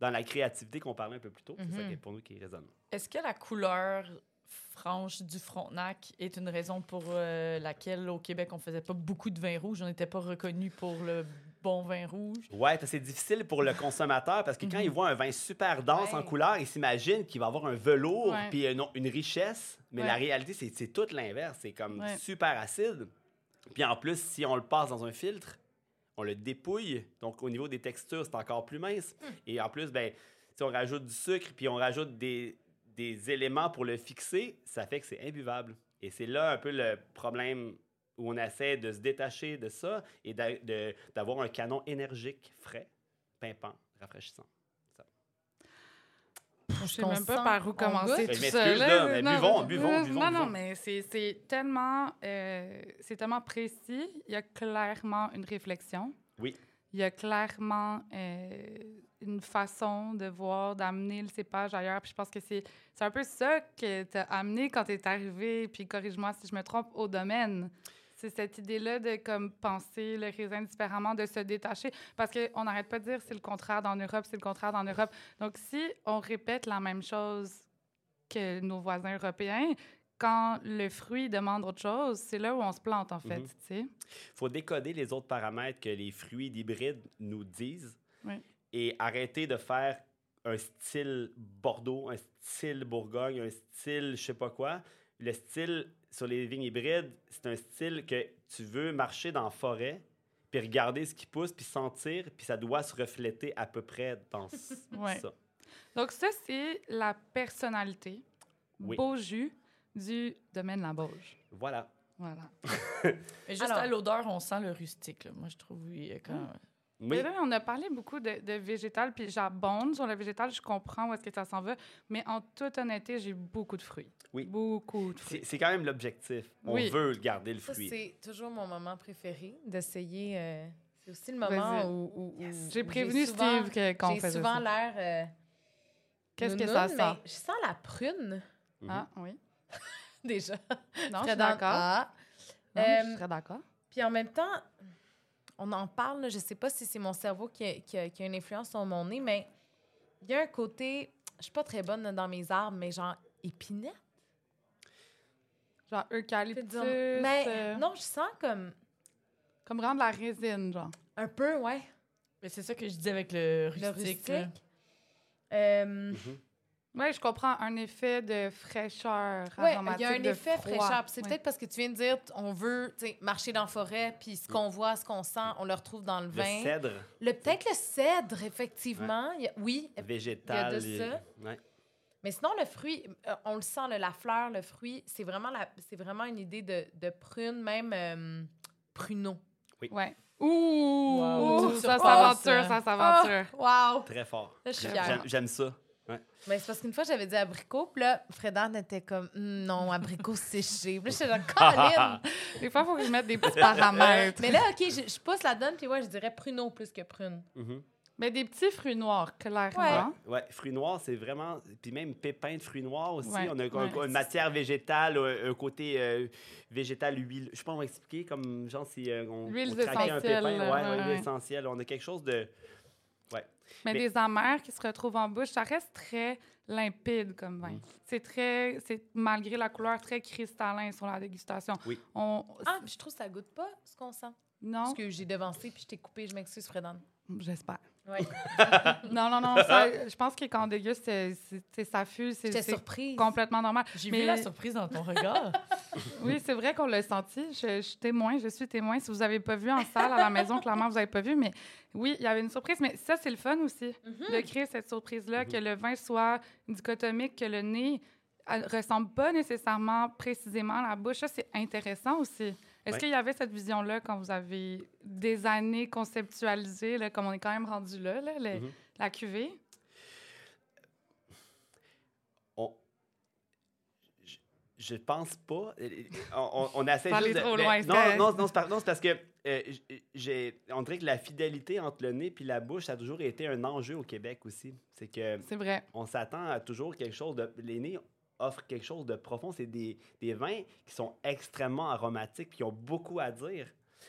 dans la créativité qu'on parlait un peu plus tôt, c'est ça Mhm. qui est pour nous qui résonne. Est-ce que la couleur franche du Frontenac est une raison pour euh, laquelle au Québec on faisait pas beaucoup de vin rouge, on n'était pas reconnu pour le bon vin rouge? Ouais, c'est difficile pour le consommateur parce que quand il voit un vin super dense en couleur, il s'imagine qu'il va avoir un velours puis une, une richesse. Mais Ouais. la réalité, c'est c'est tout l'inverse. C'est comme Ouais. super acide. Puis en plus, si on le passe dans un filtre, on le dépouille. Donc au niveau des textures, c'est encore plus mince. Et en plus, ben, si on rajoute du sucre puis on rajoute des, des éléments pour le fixer, ça fait que c'est imbuvable. Et c'est là un peu le problème où on essaie de se détacher de ça et d'avoir un canon énergique, frais, pimpant, rafraîchissant. Je sais même pas par où commencer tout Mais ça. m'excuse, là, mais buvons, buvons, buvons, Non, non, mais c'est- c'est tellement, euh, c'est tellement précis. Il y a clairement une réflexion. Oui. Il y a clairement euh, une façon de voir, d'amener le cépage ailleurs. Puis je pense que c'est c'est un peu ça que tu as amené quand tu es arrivé, puis corrige-moi si je me trompe, au domaine. C'est cette idée-là de comme penser le raisin différemment, de se détacher. Parce qu'on n'arrête pas de dire c'est le contraire dans l'Europe, c'est le contraire dans l'Europe. Donc si on répète la même chose que nos voisins européens, quand le fruit demande autre chose, c'est là où on se plante, en fait, Mhm. tu sais. faut décoder les autres paramètres que les fruits d'hybride nous disent Oui. et arrêter de faire un style Bordeaux, un style Bourgogne, un style je sais pas quoi. Le style sur les vignes hybrides, c'est un style que tu veux marcher dans la forêt, puis regarder ce qui pousse, puis sentir, puis ça doit se refléter à peu près dans Ouais. ça. Donc ça, c'est la personnalité, Oui. beau jus du domaine La Bauge. Voilà. Voilà. Mais juste Alors- à l'odeur, on sent le rustique. là. Moi, je trouve, oui, quand... Oui. Mais là, on a parlé beaucoup de, de végétal, puis j'abonde sur le végétal, je comprends où est-ce que ça s'en va, mais en toute honnêteté, j'ai beaucoup de fruits. Oui. Beaucoup de C'est fruits. c'est quand même l'objectif. On Oui. veut garder le fruit. c'est toujours mon moment préféré, d'essayer. euh, c'est aussi le moment où, J'ai prévenu souvent- Steve qu'on J'ai faisait souvent ça. l'air. euh, Qu'est-ce que ça mais sent? Je sens la prune, Mhm. Ah, oui. déjà. Non, je suis d'accord. Ah. Non, Euh, je serais d'accord. Puis en même temps, on en parle, là, je sais pas si c'est mon cerveau qui a, qui a- qui a une influence sur mon nez, mais il y a un côté. Je suis pas très bonne dans mes arbres, mais genre épinette. Genre eucalyptus. dire. Mais euh, non, je sens comme Comme rendre la résine, genre. un peu, ouais, Mais c'est ça que je disais avec le le rustique. là. rustique. Euh. Oui, je comprends. Un effet de fraîcheur Ouais, il aromatique, y a un de effet froid. fraîcheur. Puis C'est Ouais. peut-être parce que tu viens de dire, on veut tu sais, marcher dans la forêt, puis ce qu'on voit, ce qu'on sent, on le retrouve dans le Le vin. cèdre Le peut-être le cèdre, effectivement. Il y a- oui, végétal. Il y a de ça. ouais. Mais sinon le fruit, euh, on le sent, là, la fleur, le fruit, c'est vraiment la, c'est vraiment une idée de, de prune, même euh, pruneau. Ouais. Ouh! Wow. Ouh, ça s'aventure, ça. ça s'aventure. wow! Très fort. Là, je suis J'aime- fière. J'aime j'aime ça. Mais c'est parce qu'une fois, j'avais dit abricot, puis là, Fredan était comme, Hum, non, abricot séché. Puis là, j'étais genre, Colin! Des fois, il faut que je mette des petits paramètres. Mais là, OK, je, je pousse la donne, puis ouais, je dirais pruneau plus que prune. Mhm. Mais des petits fruits noirs, clairement. Ouais, fruits noirs, c'est vraiment. Puis même pépins de fruits noirs aussi. Ouais, On a un- ouais. une matière végétale, un, un côté euh, végétal huile. Je sais pas comment expliquer, comme genre si euh, on, Huiles on craquait un pépin. Ouais, ouais, ouais, huile ouais. essentielle. On a quelque chose de. Mais, Mais- des amers qui se retrouvent en bouche, ça reste très limpide comme vin. Mm. C'est très, c'est malgré la couleur très cristallin sur la dégustation. Oui. On, Ah, puis je trouve que ça goûte pas ce qu'on sent. non, Parce que j'ai devancé, puis je t'ai coupé, je m'excuse, Fredan. j'espère. Ouais. Non, non, non. ça- je pense que quand on déguste, c'est, ça fuse, c'est, surprise. complètement normal. J'ai Mais- vu la surprise dans ton regard. Oui, c'est vrai qu'on l'a senti. Je, je suis témoin, je suis témoin. Si vous n'avez pas vu en salle à la maison, clairement, vous n'avez pas vu. Mais oui, il y avait une surprise. Mais ça, c'est le fun aussi, de créer cette surprise-là, Mhm. que le vin soit dichotomique, que le nez ne ressemble pas nécessairement précisément à la bouche. Ça, c'est intéressant aussi. Est-ce Ouais. qu'il y avait cette vision-là quand vous avez des années conceptualisé, là, comme on est quand même rendu là, Mhm. la cuvée? on- je- Je pense pas. On, on, essaie juste de- trop mais- loin, c'est Non, non, non, c'est parce que euh, j'ai, on dirait que la fidélité entre le nez et la bouche, ça a toujours été un enjeu au Québec aussi. C'est que C'est vrai. on s'attend à toujours quelque chose de. Les nez offrent quelque chose de profond. C'est des, des vins qui sont extrêmement aromatiques qui ont beaucoup à dire.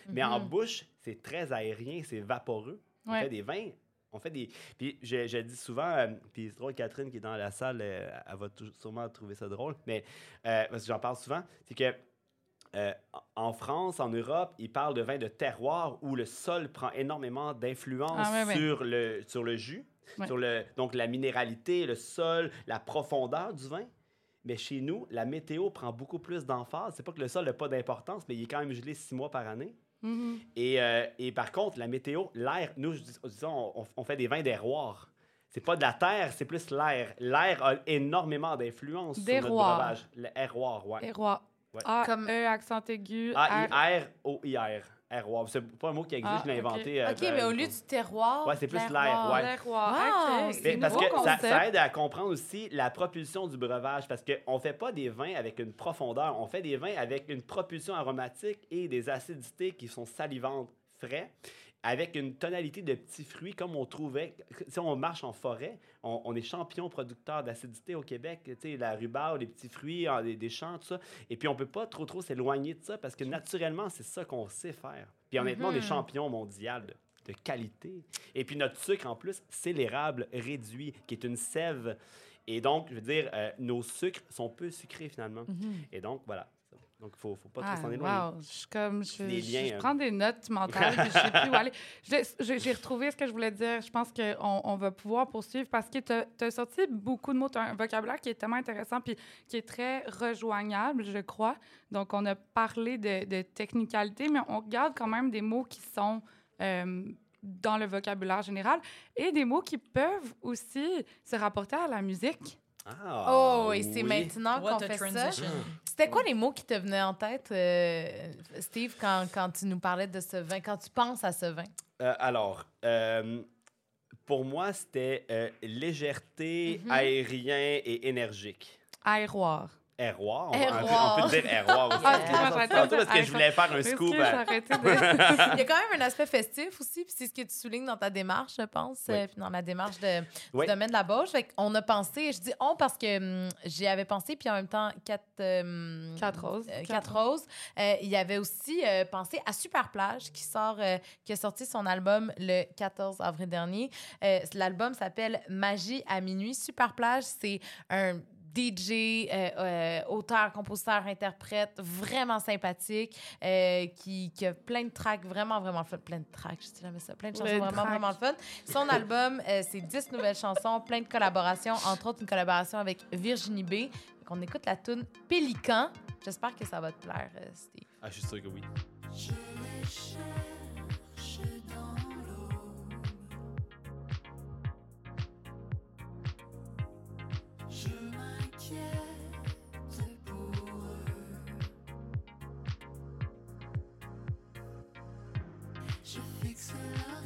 Mais en Mhm. bouche, c'est très aérien, c'est vaporeux. On Ouais. fait des vins. On fait des. Puis je, je dis souvent, euh, puis c'est drôle, Catherine qui est dans la salle, euh, elle va sûrement trouver ça drôle, mais euh, parce que j'en parle souvent, c'est que euh, en France, en Europe, ils parlent de vin de terroir où le sol prend énormément d'influence Ah, ouais, ouais. sur, le, sur le jus, Ouais. sur le, donc la minéralité, le sol, la profondeur du vin. Mais chez nous, la météo prend beaucoup plus d'emphase. C'est pas que le sol n'a pas d'importance, mais il est quand même gelé six mois par année. Mhm. Et, euh, et par contre, la météo, l'air, nous, disons, on, on fait des vins d'erroir. C'est pas de la terre, c'est plus l'air. L'air a énormément d'influence sur notre breuvage. L'erroir, ouais. Ouais. A, Comme- E, accent aigu. R. A-I-R-O-I-R. Erroir. C'est pas un mot qui existe, Ah, je l'ai ok. inventé. euh, OK, mais au lieu du terroir. Ouais, c'est plus l'air, ouais. L'erroir. Wow, OK. c'est Mais C'est parce que ça, ça aide à comprendre aussi la propulsion du breuvage. Parce qu'on ne fait pas des vins avec une profondeur. On fait des vins avec une propulsion aromatique et des acidités qui sont salivantes, frais, avec une tonalité de petits fruits comme on trouvait. Si on marche en forêt, on, on est champion producteur d'acidité au Québec. Tu sais, la rhubarbe, les petits fruits, des, champs, tout ça. Et puis, on peut pas trop, trop s'éloigner de ça parce que naturellement, c'est ça qu'on sait faire. Puis, honnêtement, on est Mhm. champion mondial de, de qualité. Et puis, notre sucre, en plus, c'est l'érable réduit, qui est une sève. Et donc, je veux dire, euh, nos sucres sont peu sucrés finalement. Et donc, voilà. Donc, il faut, faut pas trop Ah, s'en éloigner. wow. Je suis comme, je, Des je- liens, je hein. prends des notes mentales, puis je sais plus où aller. J'ai retrouvé ce que je voulais dire. Je pense qu'on on va pouvoir poursuivre parce que tu as, sorti beaucoup de mots. Tu as un vocabulaire qui est tellement intéressant puis qui est très rejoignable, je crois. Donc, on a parlé de, de technicalité, mais on regarde quand même des mots qui sont euh, dans le vocabulaire général et des mots qui peuvent aussi se rapporter à la musique. Ah, Oh, et c'est oui. maintenant qu'on fait ça. transition. C'était quoi les mots qui te venaient en tête, euh, Steve, quand, quand tu nous parlais de ce vin, quand tu penses à ce vin? Euh, alors, euh, pour moi, c'était euh, légèreté, Mhm. aérien et énergique. Aéroir. Erroir. On, Erroir. on peut dire erroir aussi. Ah, excuse-moi, parce que dire je voulais faire un scoop. à- de... Il y a quand même un aspect festif aussi, puis c'est ce que tu soulignes dans ta démarche, je pense, Oui. euh, puis dans la démarche de, Oui. du domaine de la Bauche. Fait on a pensé, je dis on parce que hum, j'y avais pensé, puis en même temps, quatre, euh, Quatre roses. euh, Quatre Quatre roses. Euh, il y avait aussi euh, pensé à Super Plage, qui sort, euh, qui a sorti son album le 14 avril dernier. Euh, L'album s'appelle Magie à minuit. Super Plage, c'est un DJ, euh, euh, auteur, compositeur, interprète vraiment sympathique, euh, qui, qui a plein de tracks vraiment, vraiment fun. Plein de tracks, je dis jamais ça. Plein de chansons Plein vraiment, vraiment fun. Son album, euh, c'est 10 nouvelles chansons, plein de collaborations, entre autres une collaboration avec Virginie B. On écoute la tune Pélican. J'espère que ça va te plaire, euh, Steve. Ah, je suis sûr que oui. Je Je fixe l'horizon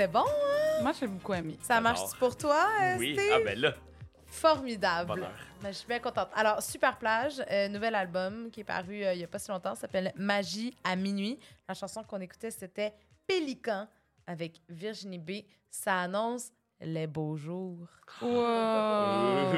C'est bon, Moi, j'ai beaucoup aimé. ça marche pour toi, Oui. Steve? Ah, ben là, Formidable. bonheur. Ben, je suis bien contente. Alors, Super Plage, euh, nouvel album qui est paru euh, il n'y a pas si longtemps, s'appelle Magie à minuit. La chanson qu'on écoutait, c'était Pélican avec Virginie B. Ça annonce les beaux jours Wow!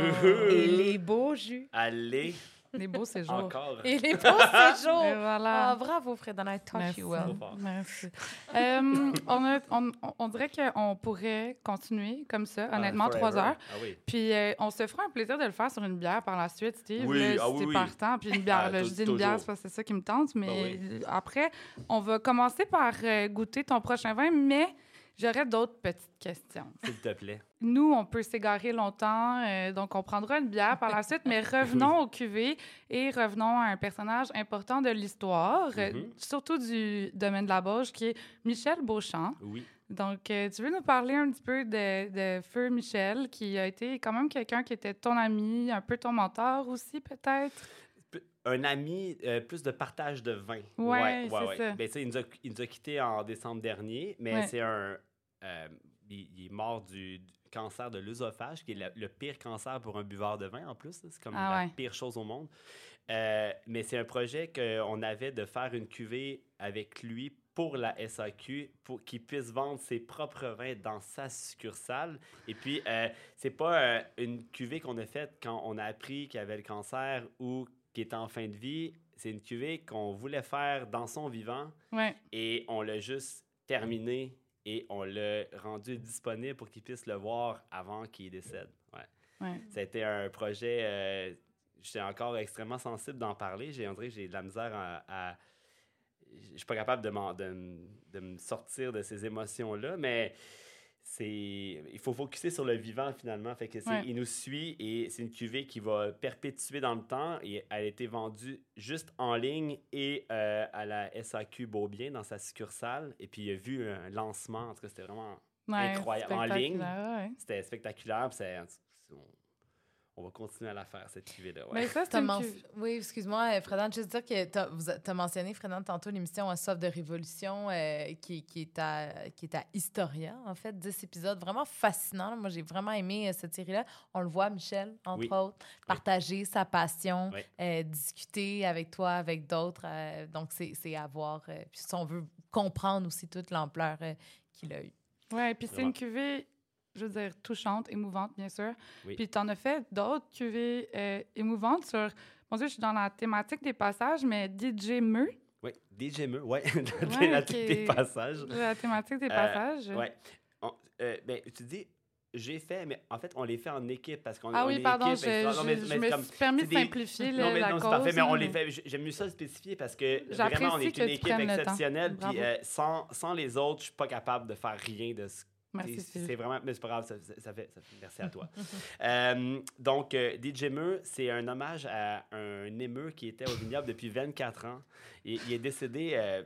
et les beaux jus Allez, Les beaux séjours. encore. et les beaux séjours. Et voilà. Ah, bravo, Fred, I touch Merci. you well. Merci. Euh, on, a- on, on dirait qu'on pourrait continuer comme ça, Ah, honnêtement, trois heures. Ah oui. Puis euh, on se fera un plaisir de le faire sur une bière par la suite, Steve. Oui, là, ah si oui, oui. partant. Puis une bière, là, je dis une bière, c'est parce que c'est ça qui me tente. Mais après, on va commencer par euh, goûter ton prochain vin, mais j'aurais d'autres petites questions. S'il te plaît. Nous, on peut s'égarer longtemps, euh, donc on prendra une bière par la suite, mais revenons au cuvée et revenons à un personnage important de l'histoire, euh, Mhm. surtout du domaine de la Bauge, qui est Michel Beauchamp. Oui. Donc, euh, tu veux nous parler un petit peu de, de Feu Michel, qui a été quand même quelqu'un qui était ton ami, un peu ton mentor aussi, peut-être? Un ami, euh, plus de partage de vin. Ouais, c'est ça. Ben, il, nous a, il nous a quittés en décembre dernier, mais Ouais. c'est un, euh, il, il est mort du, du cancer de l'œsophage, qui est le, le pire cancer pour un buveur de vin en plus. C'est comme Ah la ouais. pire chose au monde. Euh, mais c'est un projet qu'on avait de faire une cuvée avec lui pour la SAQ, pour qu'il puisse vendre ses propres vins dans sa succursale. Et puis, euh, c'est pas euh, une cuvée qu'on a faite quand on a appris qu'il avait le cancer ou qu'il était en fin de vie. C'est une cuvée qu'on voulait faire dans son vivant Ouais. et on l'a juste terminé et on l'a rendu disponible pour qu'il puisse le voir avant qu'il décède. Ouais. Ouais. Ça a été un projet. euh, J'étais encore extrêmement sensible d'en parler. J'ai on dirait que j'ai de la misère à. à- je suis pas capable de, de, de me sortir de ces émotions-là, mais c'est il faut focuser sur le vivant finalement. Fait que Ouais. il nous suit et c'est une cuvée qui va perpétuer dans le temps et elle a été vendue juste en ligne et euh, à la SAQ Beaubien dans sa succursale. Et puis il a vu un lancement. En tout cas, c'était vraiment Ouais, Incroyable. En ligne. ouais. c'était spectaculaire. c'est- on, va continuer à la faire, cette cuvée-là. ouais. Mais ça, c'est une Oui, excuse-moi, euh, Frédéric, juste dire que t'as vous a- t'as mentionné, Frédéric, tantôt l'émission euh, Soif de Révolution euh, qui, qui, est à, qui est à Historia, en fait, 10 épisodes vraiment fascinants. Moi, j'ai vraiment aimé euh, cette série-là. On le voit, Michel, entre Oui. autres, partager sa passion, Oui. euh, discuter avec toi, avec d'autres. euh, donc, c'est c'est à voir. euh, puis si on veut comprendre aussi toute l'ampleur euh, qu'il a eue. Ouais, puis c'est une cuvée, je veux dire, touchante, émouvante, bien sûr. Oui. Puis tu en as fait d'autres cuvées euh, émouvantes sur. Mon Dieu, je suis dans la thématique des passages, mais DJ Meu, Oui, DJ Meux, Ouais, la ok. des passages. la thématique des Euh, passages. On- euh, ben, tu dis, j'ai fait, mais en fait, on les fait en équipe parce qu'on Ah oui, pardon, équipe, je, etc. Non, mais- je- mais je me suis permis de des- simplifier Non, mais la non, cause. c'est parfait, mais on les fait. J'aime mieux ça spécifier parce que vraiment, on est que une équipe exceptionnelle. Puis euh, sans, sans les autres, je suis pas capable de faire rien de ce Merci, C'est- vraiment, mais c'est pas grave, ça, fait, ça fait- Merci à toi. Euh, donc, euh, DJ Meux, c'est un hommage à un émeu qui était au vignoble depuis 24 ans. Et, il est décédé euh,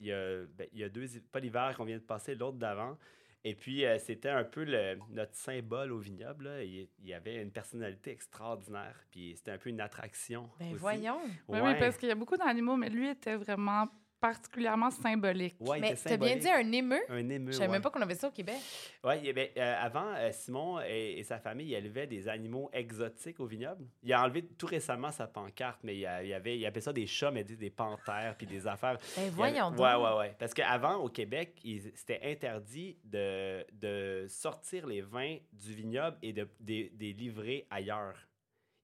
il, y a, ben, il y a deux, pas l'hiver qu'on vient de passer, l'autre d'avant. Et puis, euh, c'était un peu le- notre symbole au vignoble. là. Il, il avait une personnalité extraordinaire. Puis, c'était un peu une attraction. Ben aussi. voyons. Oui, Ouais. oui, parce qu'il y a beaucoup d'animaux, mais lui était vraiment particulièrement symbolique. Ouais, Mais était t'as bien dit un émeu? Un émeu. Je savais ouais. même pas qu'on avait ça au Québec. Oui, avant, euh, Simon et, et sa famille, il élevait des animaux exotiques au vignoble. Il a enlevé tout récemment sa pancarte, mais il, a- il avait, il appelait ça des chats, mais des, des panthères, puis des affaires. Ben voyons donc. Ouais, ouais, ouais. Parce qu'avant, au Québec, c'était interdit de, de sortir les vins du vignoble et de, de- de les livrer ailleurs.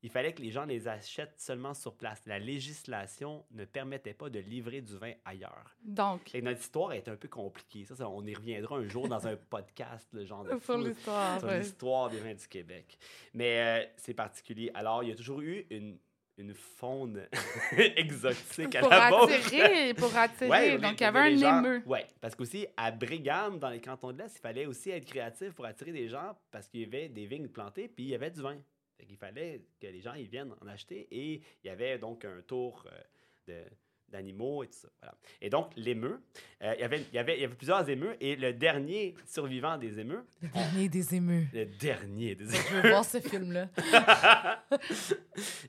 Il fallait que les gens les achètent seulement sur place. La législation ne permettait pas de livrer du vin ailleurs. Donc, Et notre histoire est un peu compliquée. Ça, ça, on y reviendra un jour dans un podcast, le genre de sur l'histoire. sur ouais. l'histoire des vins du Québec. Mais euh, c'est particulier. Alors, il y a toujours eu une, une faune exotique à Pour la base. attirer, pour attirer. Ouais, Donc, il y avait un gens- émeu. Ouais, parce qu'aussi, à Brigham, dans les cantons de l'Est, il fallait aussi être créatif pour attirer des gens parce qu'il y avait des vignes plantées puis il y avait du vin. Fait qu'il fallait que les gens ils viennent en acheter et il y avait donc un tour euh, de d'animaux et tout ça. Voilà. Et donc, l'émeu, euh, il, y avait, il, y avait, il y avait plusieurs émeux et le dernier survivant des émeux, Le dernier des émeux. le dernier des Je émeux, veux voir ce film-là.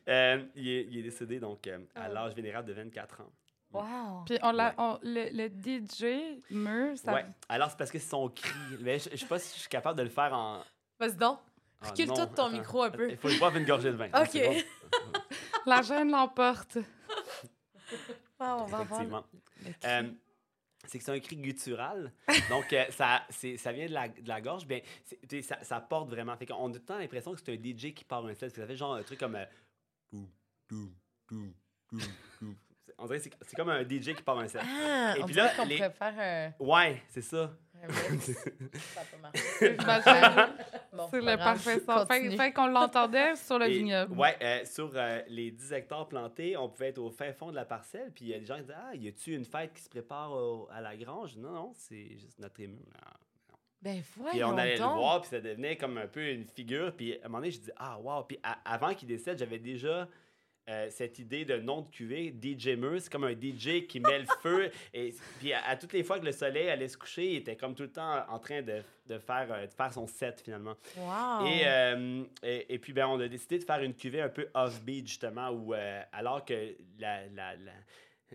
euh, il, est, il est décédé donc euh, à Ah. l'âge vénérable de 24 ans. Wow. Puis on l'a, Ouais. on- le, le DJ Meur, ça. Ouais. Alors, c'est parce que c'est son cri. Mais je ne sais pas si je suis capable de le faire en, Vas-y donc. Ah, Recule non, tout ton attends. micro un peu. Il faut que je boive une gorgée de vin. Ok. C'est La gêne l'emporte. Ah, on va voir. effectivement. Euh, c'est que c'est un cri guttural. Donc, euh, ça, c'est- ça vient de la, de la gorge. Bien, ça, ça porte vraiment. Fait qu'on a tout le temps l'impression que c'est un DJ qui part un set. Parce que ça fait genre un truc comme. euh, On dirait que c'est c'est comme un DJ qui part un set. Ah, Et on puis dirait là, qu'on les- pourrait faire un, Ouais, c'est ça. un. Ça a pas C'est le parfait son. Fait, fait qu'on l'entendait sur le Et- vignoble. Ouais, euh, sur euh, les 10 hectares plantés, on pouvait être au fin fond de la parcelle. Puis il y a des gens qui disaient Ah, y a-tu une fête qui se prépare au- à la grange? Non, non, c'est juste notre ému. Ben Puis on allait donc. le voir, puis ça devenait comme un peu une figure. Puis à un moment donné, je dis Ah, wow. Puis à- avant qu'il décède, j'avais déjà. Euh, cette idée de nom de cuvée, DJ Meux, c'est comme un DJ qui met le feu. Et puis à, à toutes les fois que le soleil allait se coucher, il était comme tout le temps en train de, de faire, euh, de faire son set finalement. Wow. Et, euh, et, et puis, ben, on a décidé de faire une cuvée un peu off-beat, justement, où, euh, alors que la, la, la,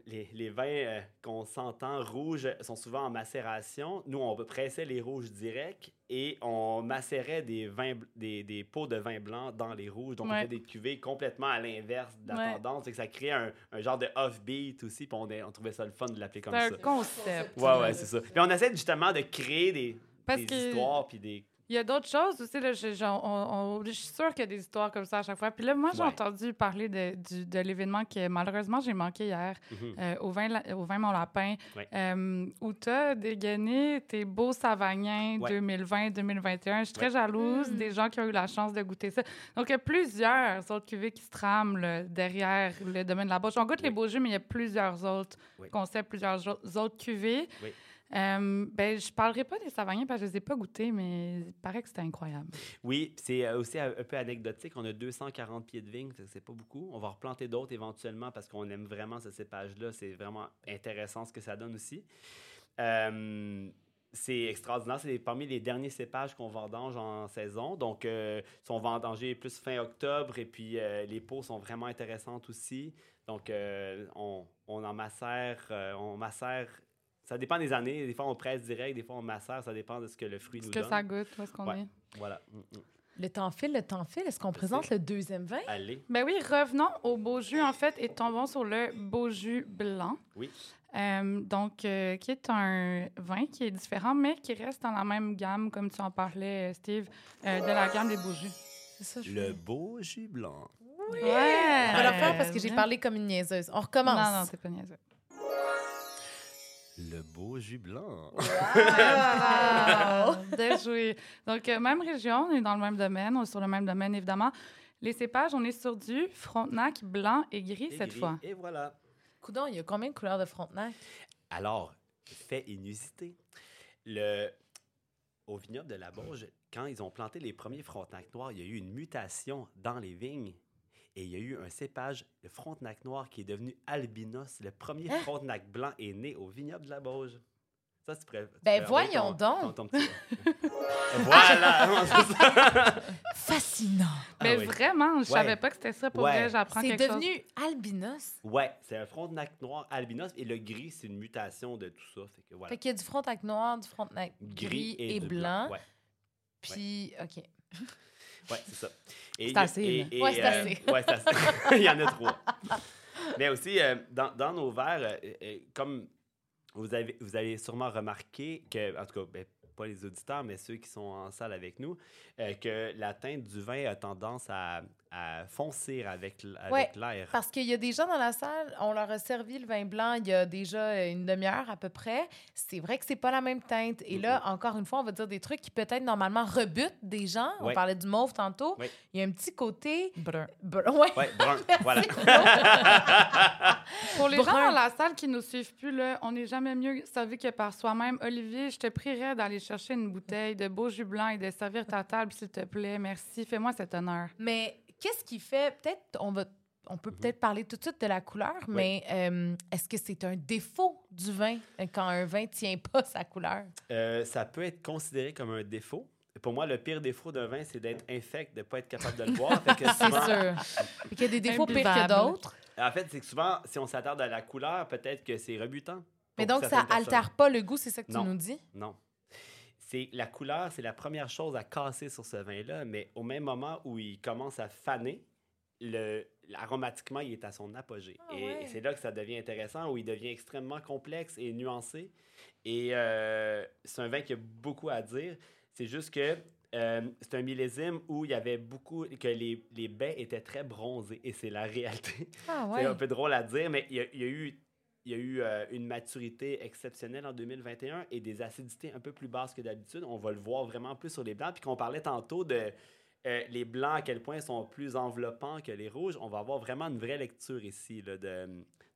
les, les vins euh, qu'on s'entend rouges sont souvent en macération. Nous, on pressait les rouges directs et on macérait des, vins, des, des pots de vin blanc dans les rouges. Donc, on Ouais. fait des cuvées complètement à l'inverse de la Ouais. tendance. Que ça crée un, un genre de off-beat aussi. Puis on, trouvait ça le fun de l'appeler comme C'est ça. un concept. Ouais, ouais, c'est ça. Puis on essaie justement de créer des, des histoires puis des... Il y a d'autres choses aussi. Là, je, genre, on- on- je suis sûre qu'il y a des histoires comme ça à chaque fois. Puis là, moi, j'ai Ouais. entendu parler de, l'événement que malheureusement j'ai manqué hier Mhm. euh, au, vin, La- au vin Mon Lapin, Ouais. euh, où tu as dégainé tes beaux Savagnins Ouais. 2020-2021. Je suis très jalouse Mm. des gens qui ont eu la chance de goûter ça. Donc, il y a plusieurs autres cuvées qui se trament là, derrière le domaine de la bouche. On goûte les beaux jus, mais il y a plusieurs autres concepts, plusieurs autres cuvées. Oui. Euh, ben, je parlerai pas des Savagnins parce que je les ai pas goûtés, mais il paraît que c'était incroyable. Oui, c'est euh, aussi un peu anecdotique. On a 240 pieds de vigne, c'est pas beaucoup. On va replanter d'autres éventuellement parce qu'on aime vraiment ce cépage-là. C'est vraiment intéressant ce que ça donne aussi. Euh, c'est extraordinaire. C'est parmi les derniers cépages qu'on vendange en saison. Donc, euh, sont vendangés plus fin octobre et puis euh, les peaux sont vraiment intéressantes aussi. Donc, on, on en macère, on macère. Ça dépend des années. Des fois, on presse direct, des fois, on macère. Ça dépend de ce que le fruit Est-ce nous que donne. ça goûte? Où est-ce qu'on Ouais. est? Voilà. Mm, mm. Le temps file, le temps file. Est-ce qu'on présente le deuxième vin? Allez. Ben oui, revenons au beau jus, en fait, et tombons sur le beau jus blanc. Oui. Euh, donc, euh, qui est un vin qui est différent, mais qui reste dans la même gamme, comme tu en parlais, Steve, euh, de la gamme des beaux jus. C'est ça, je Le voulais. beau jus blanc. Ouais! On va le faire parce que j'ai parlé comme une niaiseuse. On recommence. Non, non, c'est pas niaiseux. Le beau jus blanc. Ah, bien joué. Donc, euh, même région, on est dans le même domaine, on est sur le même domaine, évidemment. Les cépages, on est sur du Frontenac blanc et gris Et cette gris. fois. Et voilà. Coudon, il y a combien de couleurs de Frontenac? Alors, fait inusité. Le... Au vignoble de la Bauge, quand ils ont planté les premiers frontenacs noirs, il y a eu une mutation dans les vignes. Et il y a eu un cépage, le frontenac noir, qui est devenu albinos. Le premier Hein? frontenac blanc est né au vignoble de la Bauge. Ça, tu pourrais- tu Ben, voyons ton- donc. ton- ton petit- voilà! c'est ça. Fascinant. Mais Ah oui. vraiment, je Ouais. savais pas que c'était ça. Pour Ouais. vrai, j'apprends C'est quelque chose. devenu albinos? Ouais, c'est un frontenac noir albinos et le gris, c'est une mutation de tout ça. Fait que voilà. Fait qu'il y a du Frontenac noir, du Frontenac gris, et, blanc. Ouais, Puis, OK. ouais c'est ça. Et C'est assez, et- là. et, Ouais, c'est euh, assez. ouais, c'est assez. il y en a trois. Mais aussi, euh, dans, dans nos verres, euh, euh, comme vous avez, vous avez sûrement remarqué que, en tout cas, ben, pas les auditeurs, mais ceux qui sont en salle avec nous, euh, que la teinte du vin a tendance à, à foncir avec, l- avec Ouais, l'air. Parce qu'il y a des gens dans la salle, on leur a servi le vin blanc il y a déjà une demi-heure à peu près. C'est vrai que c'est pas la même teinte. Et là, encore une fois, on va dire des trucs qui peut-être normalement rebutent des gens. On parlait du mauve tantôt. Ouais. Il y a un petit côté... Brun. Br- Ouais. Ouais, brun, voilà. Pour les gens Brun. dans la salle qui nous suivent plus, là, on n'est jamais mieux servi que par soi-même. Olivier, je te prierais d'aller chercher une bouteille de beau jus blanc et de servir ta table, s'il te plaît. Merci. Fais-moi cet honneur. Mais qu'est-ce qui fait... Peut-être, on va... On peut peut-être parler tout de suite de la couleur, mais euh, est-ce que c'est un défaut du vin euh, quand un vin tient pas sa couleur? Euh, ça peut être considéré comme un défaut. Pour moi, le pire défaut d'un vin, c'est d'être infect, de ne pas être capable de le boire. C'est sûr. Qu'il y a des défauts pires que d'autres. En fait, c'est que souvent, si on s'attarde à la couleur, peut-être que c'est rebutant. Mais donc, ça certaines personnes. altère pas le goût, c'est ça que Non. tu nous dis? Non. C'est la couleur, c'est la première chose à casser sur ce vin-là, mais au même moment où il commence à faner, le, aromatiquement, il est à son apogée. Ah et ouais. c'est là que ça devient intéressant, où il devient extrêmement complexe et nuancé. Et euh, c'est un vin qui a beaucoup à dire. C'est juste que euh, c'est un millésime où il y avait beaucoup, que les, les baies étaient très bronzées, et c'est la réalité. Ah C'est un peu drôle à dire, mais il y a, il y a eu, il y a eu euh, une maturité exceptionnelle en 2021 et des acidités un peu plus basses que d'habitude. On va le voir vraiment plus sur les blancs. Puis qu'on parlait tantôt de euh, les blancs, à quel point ils sont plus enveloppants que les rouges, on va avoir vraiment une vraie lecture ici là, de,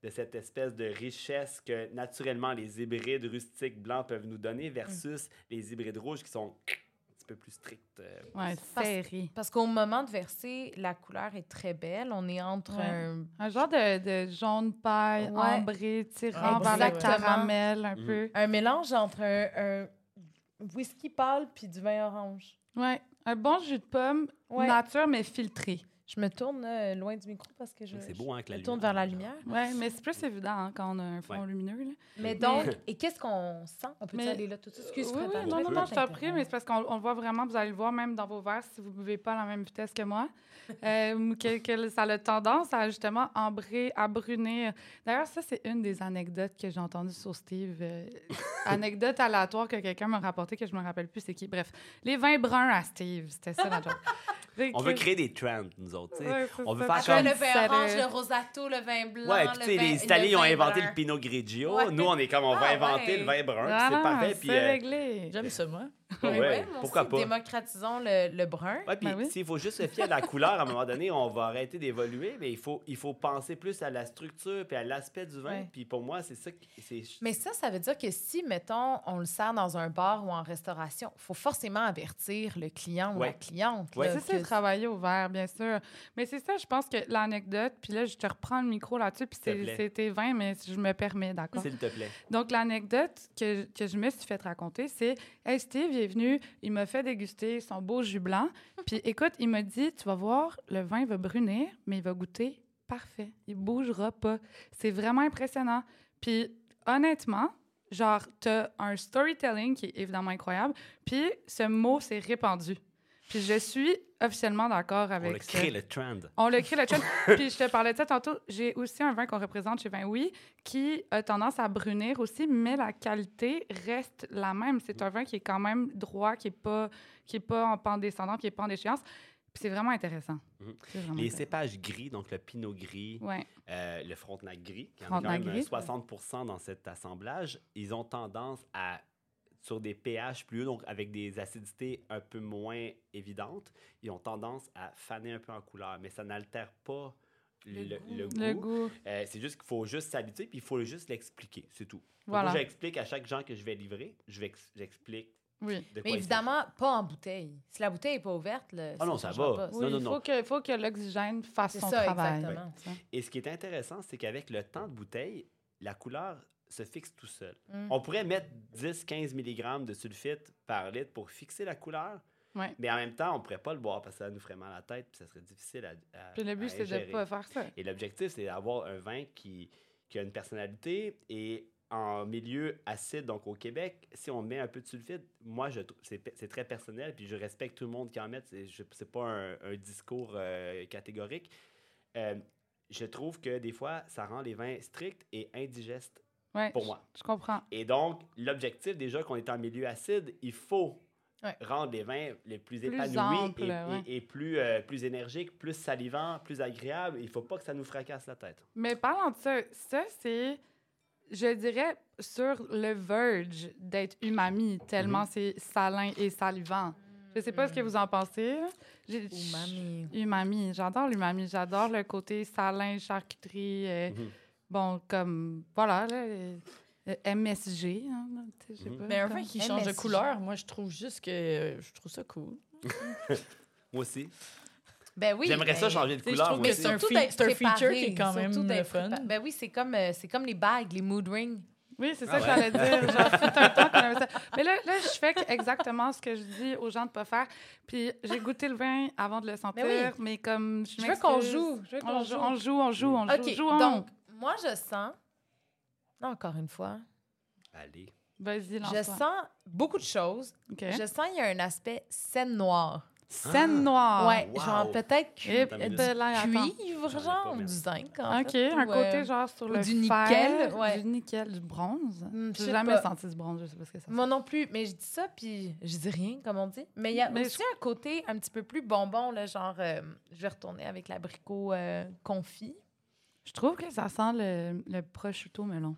de cette espèce de richesse que naturellement les hybrides rustiques blancs peuvent nous donner versus les hybrides rouges qui sont petit peu plus stricts. euh, Ouais, Parce- serré. Parce qu'au moment de verser, la couleur est très belle. On est entre Ouais. un... Un genre de, de jaune paille Ouais. ambré, tirant vers le caramel un Mhm. peu. un mélange entre un, un whisky pâle puis du vin orange. Ouais, un bon jus de pomme Ouais. nature, mais filtré. Je me tourne loin du micro parce que je, beau, hein, avec la je me tourne lumière. vers la lumière. Ouais, mais c'est plus évident hein, quand on a un fond Ouais. lumineux. Là. Mais donc, et qu'est-ce qu'on sent? On peut Mais- aller là tout de suite? Excuse, oui, oui, non, je non, non, je t'en prie, mais c'est parce qu'on on le voit vraiment, vous allez le voir même dans vos verres si vous ne buvez pas à la même vitesse que moi, euh, que, que ça a tendance à justement embrer, à brunir. D'ailleurs, ça, c'est une des anecdotes que j'ai entendues sur Steve. euh, anecdote aléatoire que quelqu'un m'a rapporté que je me rappelle plus c'est qui. Bref, les vins bruns à Steve, c'était ça la joke. On veut créer des trends, nous autres. Ouais, on veut faire comme- le vin orange, le- rosato, le vin blanc, Ouais, puis le tu sais, vin- les Italiens le ont inventé brun. le Pinot Grigio. Ouais. Nous, on est comme, on va Ah, inventer ouais. le vin brun. Voilà, c'est parfait. Puis, c'est euh, réglé. J'aime ça, moi. ouais, Ouais, pourquoi aussi, pas? Démocratisons le, le brun. Ouais, puis Ben oui. s'il faut juste se fier à la couleur, à un moment donné, on va arrêter d'évoluer, mais il faut, il faut penser plus à la structure puis à l'aspect du vin. Puis pour moi, c'est ça qui. Mais ça, ça veut dire que si, mettons, on le sert dans un bar ou en restauration, il faut forcément avertir le client ou la cliente. Ouais. là, C'est ça, que- travailler au vert, bien sûr. Mais c'est ça, je pense que l'anecdote, puis là, je te reprends le micro là-dessus, puis c'était 20, mais je me permets, d'accord? S'il te plaît. Donc, l'anecdote que, que je me suis fait raconter, c'est Hey, Steve, il est venu, il m'a fait déguster son beau jus blanc. Puis, écoute, il m'a dit Tu vas voir, le vin va brunir, mais il va goûter parfait. Il bougera pas. C'est vraiment impressionnant. Puis, honnêtement, genre, t'as un storytelling qui est évidemment incroyable. Puis, ce mot s'est répandu. Puis, je suis officiellement d'accord On avec a ça. créé le trend. On le crée le trend. Puis je te parlais de ça tantôt. J'ai aussi un vin qu'on représente chez Vin Oui qui a tendance à brunir aussi, mais la qualité reste la même. C'est un vin qui est quand même droit, qui n'est pas, qui est pas en pente descendante, qui n'est pas en déchéance. Puis c'est vraiment intéressant. Mhm. Vraiment Les intéressant. cépages gris, donc le pinot gris, Ouais. euh, le frontenac gris, qui en a quand même gris. euh, 60% dans cet assemblage, ils ont tendance à, sur des pH plus hauts, donc avec des acidités un peu moins évidentes, ils ont tendance à faner un peu en couleur, mais ça n'altère pas le, Le le goût. Le goût. Euh, c'est juste qu'il faut juste s'habituer, puis il faut juste l'expliquer, c'est tout. Donc, Voilà. Moi, j'explique à chaque gens que je vais livrer, je vais ex- j'explique Oui. de quoi Mais évidemment, pas en bouteille. Si la bouteille n'est pas ouverte, là, Ah non, ça va. pas. Non, Oui, non, il non. faut que, faut que l'oxygène fasse C'est son ça, travail. exactement. Ça. Et ce qui est intéressant, c'est qu'avec le temps de bouteille, la couleur se fixe tout seul. Mm. On pourrait mettre 10-15 mg de sulfite par litre pour fixer la couleur, Ouais. mais en même temps, on ne pourrait pas le boire parce que ça nous ferait mal à la tête puis ça serait difficile à, à Puis le but, c'est de ne pas faire ça. Et l'objectif, c'est d'avoir un vin qui, qui a une personnalité et en milieu acide, donc au Québec, si on met un peu de sulfite, moi, je c'est très personnel, puis je respecte tout le monde qui en met. C'est je- c'est pas un, un discours euh, catégorique. Euh, je trouve que des fois, ça rend les vins stricts et indigestes Ouais, pour moi. Je comprends. Et donc, l'objectif, déjà qu'on est en milieu acide, il faut Ouais. rendre les vins les plus, Plus épanouis amples, et, ouais. et- et plus, euh, plus énergiques, plus salivants, plus agréables. Il faut pas que ça nous fracasse la tête. Mais parlant de ça, ça, c'est, je dirais, sur le verge d'être umami, tellement c'est salin et salivant. Je sais pas ce que vous en pensez. Umami. Umami, j'adore l'umami, j'adore le côté salin, charcuterie. euh, Mhm. Bon, comme, voilà, là, euh, euh, MSG, hein, sais, Mhm. pas. Mais un vin qui change de couleur, moi, je trouve juste que euh, je trouve ça cool. Moi aussi. Ben oui. J'aimerais ça ben, changer de couleur. aussi. c'est un un feature qui est quand même d'être fun. prépa- Ben oui, c'est comme, euh, c'est comme les bagues, les mood rings. Oui, c'est ça Ah que j'allais dire. Genre, un temps qu'on avait ça. Mais là, là, je fais exactement ce que je dis aux gens de pas faire. Puis j'ai goûté le vin avant de le sentir, oui. mais comme je Je veux qu'on joue. Je veux qu'on On joue. joue, on joue, on joue, on joue. Moi, je sens... Encore une fois. Allez. Vas-y, Je sens beaucoup de choses. Je sens qu'il y a un aspect scène noire. Scène Ah. noire. ouais, wow. genre peut-être cuivre, ai genre, du zinc, en OK, fait, un ou, côté euh, genre sur ou le du fer, nickel, ouais. Du nickel, du bronze. Je J'ai jamais pas. senti du bronze, je sais pas ce que ça Moi non plus, mais je dis ça, puis je dis rien, comme on dit. Mais il y a Mais aussi un côté un petit peu plus bonbon, là, genre, euh, je vais retourner avec l'abricot euh, confit. Je trouve que ça sent le, le prosciutto melon.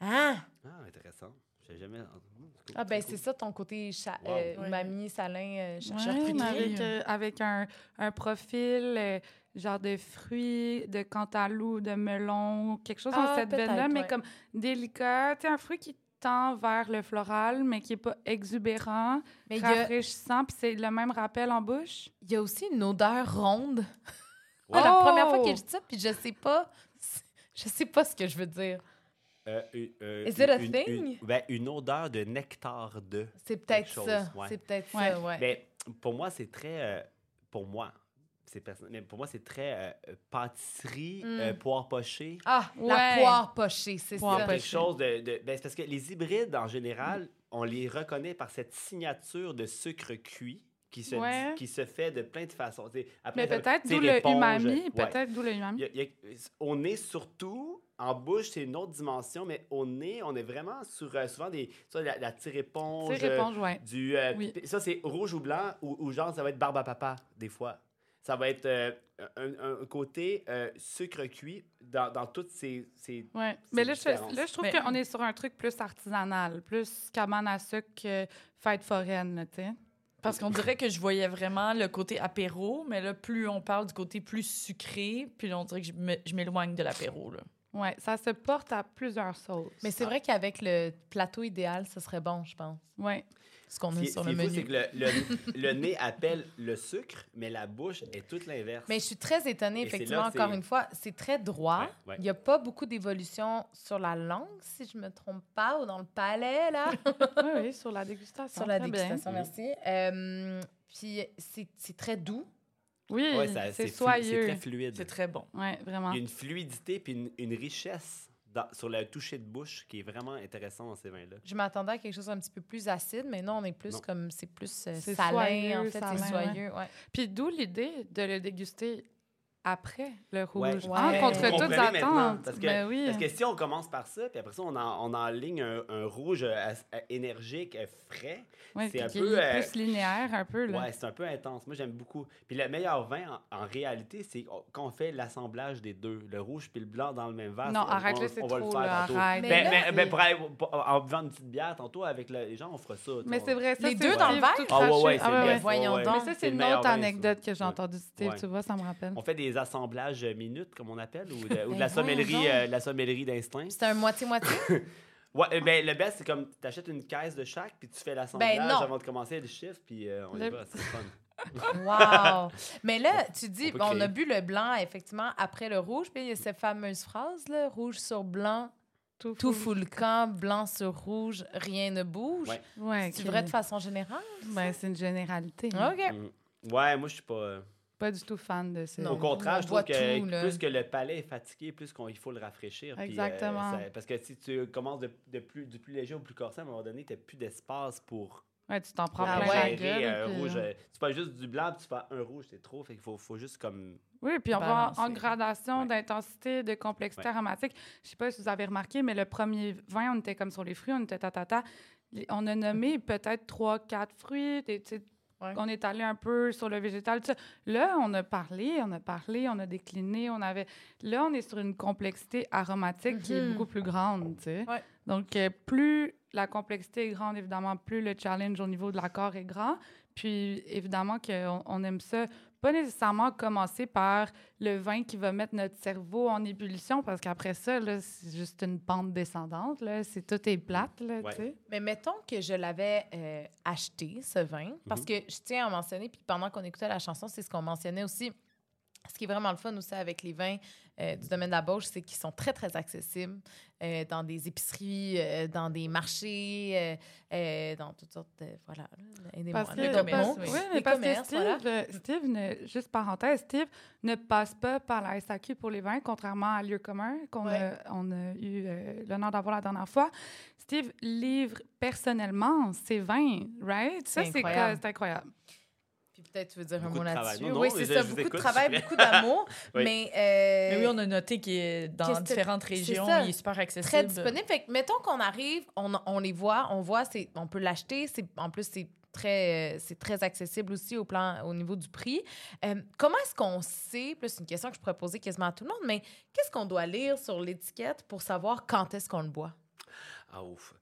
Ah! Ah, intéressant. J'ai jamais. cool, Ah, ben cool. c'est ça ton côté cha- Wow. euh, Ouais. umami, salin, euh, cha- Ouais, mais avec, euh, avec un, un profil euh, genre de fruits, de cantaloupe, de melon, quelque chose dans Ah, cette veine-là, mais ouais. comme délicat. Tu sais, un fruit qui tend vers le floral, mais qui n'est pas exubérant, Mais y, a, rafraîchissant, puis c'est le même rappel en bouche? il y a aussi une odeur ronde. Ouais. Ah, la Oh! première fois que je dis ça, puis je sais pas, je sais pas ce que je veux dire. Euh, une- euh, Is it a une- thing? Une, ben, une odeur de nectar de. C'est peut-être Quelque chose, ça. ouais. C'est peut-être Ouais. ça, ouais. Mais pour moi, c'est très. euh, pour moi, c'est mais pour moi, c'est très euh, euh, pâtisserie, Mm. euh, poire pochée. Ah, la poire pochée, c'est ça. quelque pochée. chose de. de- ben, c'est parce que les hybrides, en général, on les reconnaît par cette signature de sucre cuit qui se, Ouais. qui se fait de plein de façons. Après, Mais peut-être d'où le umami. ouais. Peut-être d'où le umami. Il y a- il y a- au nez, surtout, en bouche, c'est une autre dimension, mais au nez, on est vraiment sur euh, souvent des. Ça, la, la tire-éponge. C'est réponse, ouais. Du, euh, Oui. Ça, c'est rouge ou blanc, ou, ou genre, ça va être barbe à papa, des fois. Ça va être euh, un, côté euh, sucre cuit dans, dans toutes ces. ces Mais là, je, là, je trouve Mais- qu'on est sur un truc plus artisanal, plus cabane à sucre que fête foraine, tu sais. Parce qu'on dirait que je voyais vraiment le côté apéro, mais là, plus on parle du côté plus sucré, puis là, on dirait que je m'éloigne de l'apéro. Ouais, ça se porte à plusieurs sauces. Mais c'est vrai qu'avec le plateau idéal, ce serait bon, je pense. Ouais. Ce qu'on a sur ce le qui est fou, c'est menu. que le, le, le nez appelle le sucre, mais la bouche est toute l'inverse. Mais je suis très étonnée, Et effectivement, là, encore une fois, c'est très droit. Ouais, ouais. Il n'y a pas beaucoup d'évolution sur la langue, si je me trompe pas, ou dans le palais, là. oui, oui, sur la dégustation. sur la très bien. dégustation, merci. Euh, puis c'est c'est très doux. Oui, Ouais, ça- c'est soyeux. C'est très fluide. C'est très bon. Ouais, vraiment. Il y a une fluidité puis une, une richesse dans- sur le toucher de bouche qui est vraiment intéressant dans ces vins-là. Je m'attendais à quelque chose un petit peu plus acide, mais non, on est plus Non. comme, c'est plus euh, C'est salin, soyeux, en fait, salin, c'est soyeux, ouais. Puis d'où l'idée de le déguster après le Ouais. rouge. Ouais. Hein, contre Vous toutes attentes. parce que- Ben oui. Parce que si on commence par ça, puis après ça, on, en, on enligne un, un rouge euh, euh, énergique, euh, frais, Ouais, c'est un peu, euh, plus linéaire un peu. Là. ouais, c'est un peu intense. Moi, j'aime beaucoup. Puis le meilleur vin, en, en réalité, c'est quand on fait l'assemblage des deux, le rouge puis le blanc dans le même verre. non, c'est- arrête on- là, c'est on va le trop. faire là, tantôt. arrête. Mais Ben, là, ben, ben, pour aller- pour- en buvant une petite bière tantôt avec le- les gens, on fera ça. Mais c'est vrai, ça, Les c'est deux dans le verre? Ah ouais, ouais, c'est Ah ouais, ouais. Voyons Ouais, donc. Mais ça, c'est une autre anecdote que j'ai Ouais. entendue Steve, Ouais. tu vois, ça me rappelle. On fait des assemblages minutes, comme on appelle, ou de, ou de Ben la sommellerie, euh, de la sommellerie d'instinct. C'est un moitié-moitié? Ouais, euh, ben, le best, c'est comme tu achètes une caisse de chaque, puis tu fais l'assemblage Ben non. avant de commencer le chiffre, puis euh, on y Le- va, c'est fun. Wow! Mais là, tu dis, On on a bu le blanc, effectivement, après le rouge. Puis il y a cette fameuse phrase, là, rouge sur blanc, Tout, tout fou. fout le camp, blanc sur rouge, rien ne bouge. Ouais. Ouais, C'est vrai de façon générale? Ben, c'est une généralité. OK. Mm. Ouais, moi, je suis pas. Euh, Pas du tout fan de ça. Non. Au contraire, on je trouve que tout, plus que le palais est fatigué, plus qu'il faut le rafraîchir. puis, euh, Exactement. ça- parce que si tu commences de, de plus, du plus léger au plus corsé, à un moment donné, tu n'as plus d'espace pour, Ouais, tu t'en prends plein ouais. la gérer gueule. un puis, rouge. euh, euh, Tu fais juste du blanc, puis tu fais un rouge, c'est trop. Fait qu'il faut, faut juste comme. Oui, puis on va en gradation Ouais. d'intensité, de complexité Ouais. aromatique. Je sais pas si vous avez remarqué, mais le premier vin, on était comme sur les fruits, on était tatata. Les- On a nommé peut-être trois, quatre fruits. des- Ouais. On est allé un peu sur le végétal. tout ça. Là, on a parlé, on a parlé, on a décliné, on avait. Là, on est sur une complexité aromatique qui est Mhm. beaucoup plus grande. tu sais. Ouais. Donc, euh, plus la complexité est grande, évidemment, plus le challenge au niveau de l'accord est grand. Puis, évidemment, qu'on on aime ça, pas nécessairement commencer par le vin qui va mettre notre cerveau en ébullition, parce qu'après ça, là, c'est juste une pente descendante. Là. C'est, tout est plate. Là, Ouais. tu sais. Mais mettons que je l'avais euh, acheté, ce vin, parce que je tiens à mentionner, puis pendant qu'on écoutait la chanson, c'est ce qu'on mentionnait aussi. Ce qui est vraiment le fun aussi avec les vins euh, du domaine de la c'est qu'ils sont très, très accessibles euh, dans des épiceries, euh, dans des marchés, euh, euh, dans toutes sortes de... Voilà, là. Parce que, commerces, oui. mais Les parce que Steve, voilà. euh, Steve ne- juste parenthèse, Steve ne passe pas par la SAQ pour les vins, contrairement à Lieu commun qu'on Ouais. a, on a eu l'honneur d'avoir la dernière fois. Steve livre personnellement ses vins, right? Ça, c'est incroyable. quoi- c'est incroyable. Puis peut-être tu veux dire un mot là-dessus. Non, non, oui, c'est ça, beaucoup de travail, beaucoup d'amour. Oui. Mais, euh, Mais oui, on a noté qu'il est dans que différentes régions, ça? il est super accessible. très disponible. Fait que, mettons qu'on arrive, on, on les voit, on voit, c'est, on peut l'acheter. C'est, en plus, c'est très, euh, c'est très accessible aussi au, plan, au niveau du prix. Euh, comment est-ce qu'on sait, plus c'est une question que je pourrais poser quasiment à tout le monde, mais qu'est-ce qu'on doit lire sur l'étiquette pour savoir quand est-ce qu'on le boit? Ah, ouf.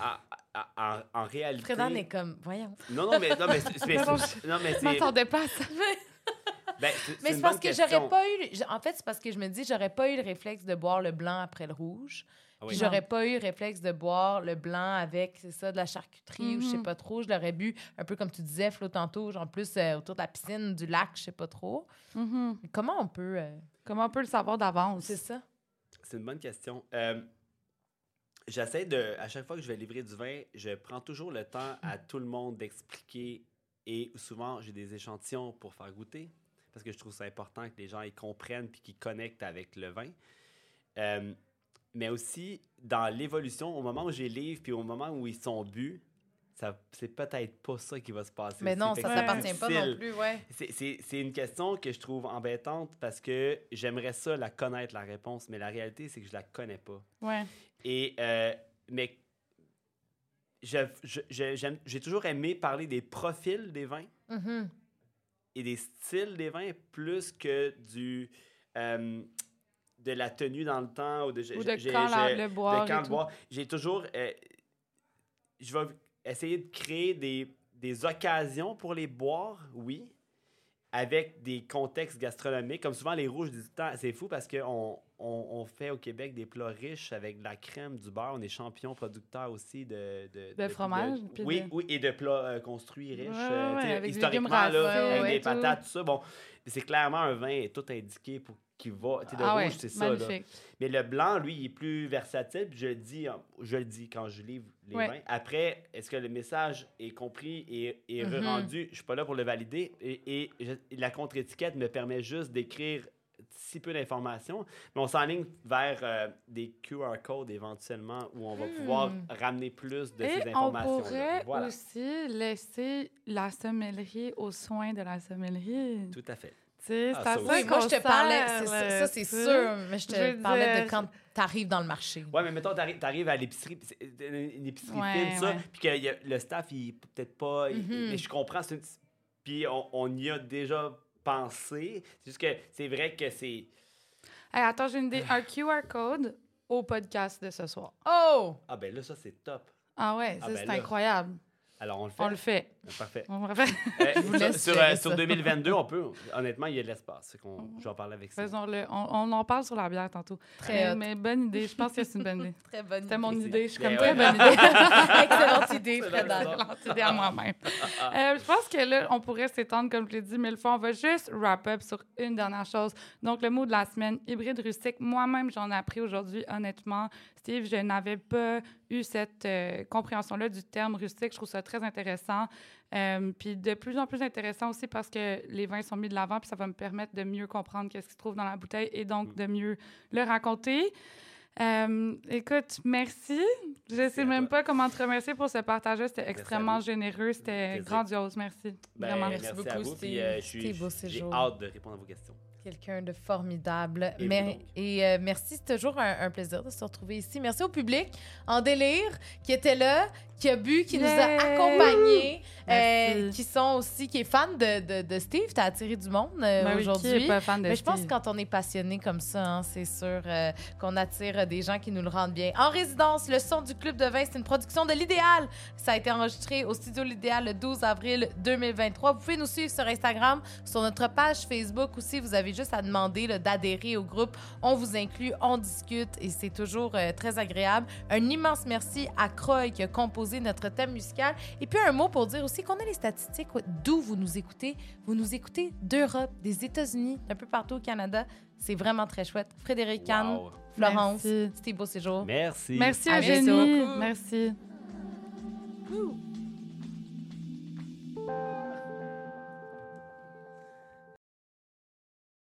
À- à- en, en réalité. Fredan est comme, voyons. Non, non, mais, non, mais, c'est- mais Pardon, c'est- non, mais m'attendais pas à ça. ben, c'est- Mais c'est parce que j'aurais pas eu. En fait, c'est parce que je me dis, j'aurais pas eu le réflexe de boire le blanc après le rouge. Ah oui. Puis j'aurais pas eu le réflexe de boire le blanc avec, c'est ça, de la charcuterie ou je sais Mhm. pas trop. Je l'aurais bu un peu comme tu disais, Flo, tantôt, genre plus euh, autour de la piscine, du lac, je sais pas trop. Mhm. Mais Comment on peut. euh, Comment on peut le savoir d'avance? C'est ça? C'est une bonne question. Euh, J'essaie de, à chaque fois que je vais livrer du vin, je prends toujours le temps à tout le monde d'expliquer et souvent j'ai des échantillons pour faire goûter. parce que je trouve ça important que les gens ils comprennent puis qu'ils connectent avec le vin. Euh, mais aussi, dans l'évolution, au moment où j'ai livre puis au moment où ils sont bu, ça c'est peut-être pas ça qui va se passer. Mais aussi. non, Fait ça c'est s'appartient pas non plus, ouais. C'est une question que je trouve embêtante parce que j'aimerais ça la connaître, la réponse, mais la réalité, c'est que je la connais pas. Ouais. Et, euh, mais j'ai toujours aimé parler des profils des vins Mhm. et des styles des vins plus que du euh, de la tenue dans le temps ou de, Ou de quand le boire boire. J'ai toujours euh, je vais essayer de créer des, des occasions pour les boire, oui, avec des contextes gastronomiques. Comme souvent, les rouges, le temps, c'est fou parce qu'on on, on fait au Québec des plats riches avec de la crème, du beurre. On est champion producteur aussi de... De, De fromage, oui, de- oui, et de plats euh, construits riches. Ouais, euh, ouais, avec historiquement, là, avec ouais, des tout. patates, tout ça. Bon, c'est clairement un vin tout indiqué pour qu'il va. Tu sais, le Ah rouge, c'est ça. là. Mais le blanc, lui, il est plus versatile. Puis je le dis, hein, je le dis quand je livre les vins. Après, est-ce que le message est compris et, et Mhm. rendu? Je suis pas là pour le valider. Et, et je- la contre-étiquette me permet juste d'écrire si peu d'informations. Mais on s'enligne vers euh, des QR codes éventuellement où on va pouvoir Hmm. ramener plus de Et ces on informations. pourrait Voilà. aussi laisser la sommellerie aux soins de la sommellerie. Tout à fait. Tu sais, Ah, ça ça Oui, moi, je te parlais, ça, ça, c'est sûr, mais je te parlais dire- de quand t'arrives dans le marché. Ouais, mais mettons, t'arrives arrives à l'épicerie, une épicerie Ouais, fine, ça, puis que y a- le staff, il est peut-être pas. il- Mhm. Mais je comprends, une- puis on, on y a déjà pensé. C'est juste que c'est vrai que c'est. Hey, attends, j'ai une idée. Un QR code au podcast de ce soir. Oh! Ah, ben là, ça, c'est top. Ah ouais, Ah ça, ben c'est là. incroyable. Alors, on le fait? On le fait. Parfait. On. Euh, vous sur- sur, gérer euh, sur ça. 2022, on peut. Honnêtement, il y a de l'espace. Fait qu'on- Je vais en parler avec ça. Faisons-le. On, on en parle sur la bière tantôt. Très mais, hot. mais bonne idée. Je pense que c'est une bonne idée. Très bonne C'était mon idée. idée. Je suis comme ouais. très bonne idée. Excellente idée, Fred. Excellente idée à moi-même. Euh, je pense que là, on pourrait s'étendre, comme je l'ai dit mille fois. On va juste wrap up sur une dernière chose. Donc, le mot de la semaine, hybride rustique. Moi-même, j'en ai appris aujourd'hui, honnêtement. Steve, je n'avais pas eu cette euh, compréhension-là du terme rustique. Je trouve ça très intéressant. Euh, puis de plus en plus intéressant aussi parce que les vins sont mis de l'avant, puis ça va me permettre de mieux comprendre qu'est-ce qui se trouve dans la bouteille et donc de mieux le raconter. Euh, écoute, merci. Je sais à même toi. pas comment te remercier pour ce partage-là. C'était extrêmement généreux. C'était grandiose. Merci. Ben, Vraiment. merci, Merci à beaucoup, vous. Puis, Steve. euh, je suis- Steve, beau j'ai hâte de répondre à vos questions. Quelqu'un de formidable. Et et euh, merci, c'est toujours un, un plaisir de se retrouver ici. Merci au public en délire qui était là, qui a bu, qui nous a accompagnés, euh, qui sont aussi, qui est fan de, de, de Steve. T'as attiré du monde euh, Ben aujourd'hui. pas fan de Mais je pense que quand on est passionné comme ça, hein, c'est sûr euh, qu'on attire des gens qui nous le rendent bien. En résidence, le son du Club de vin, c'est une production de l'Idéal. Ça a été enregistré au studio L'Idéal le 12 avril 2023. Vous pouvez nous suivre sur Instagram, sur notre page Facebook aussi. Vous avez juste à demander d'adhérer au groupe. On vous inclut, on discute et c'est toujours euh, très agréable. Un immense merci à Croy qui a composé notre thème musical. Et puis un mot pour dire aussi qu'on a les statistiques d'où vous nous écoutez. Vous nous écoutez d'Europe, des États-Unis, d'un peu partout au Canada. C'est vraiment très chouette. Frédéric Wow. Florence, Merci. c'était beau séjour. Merci. Merci, À bientôt. Merci. Wouh!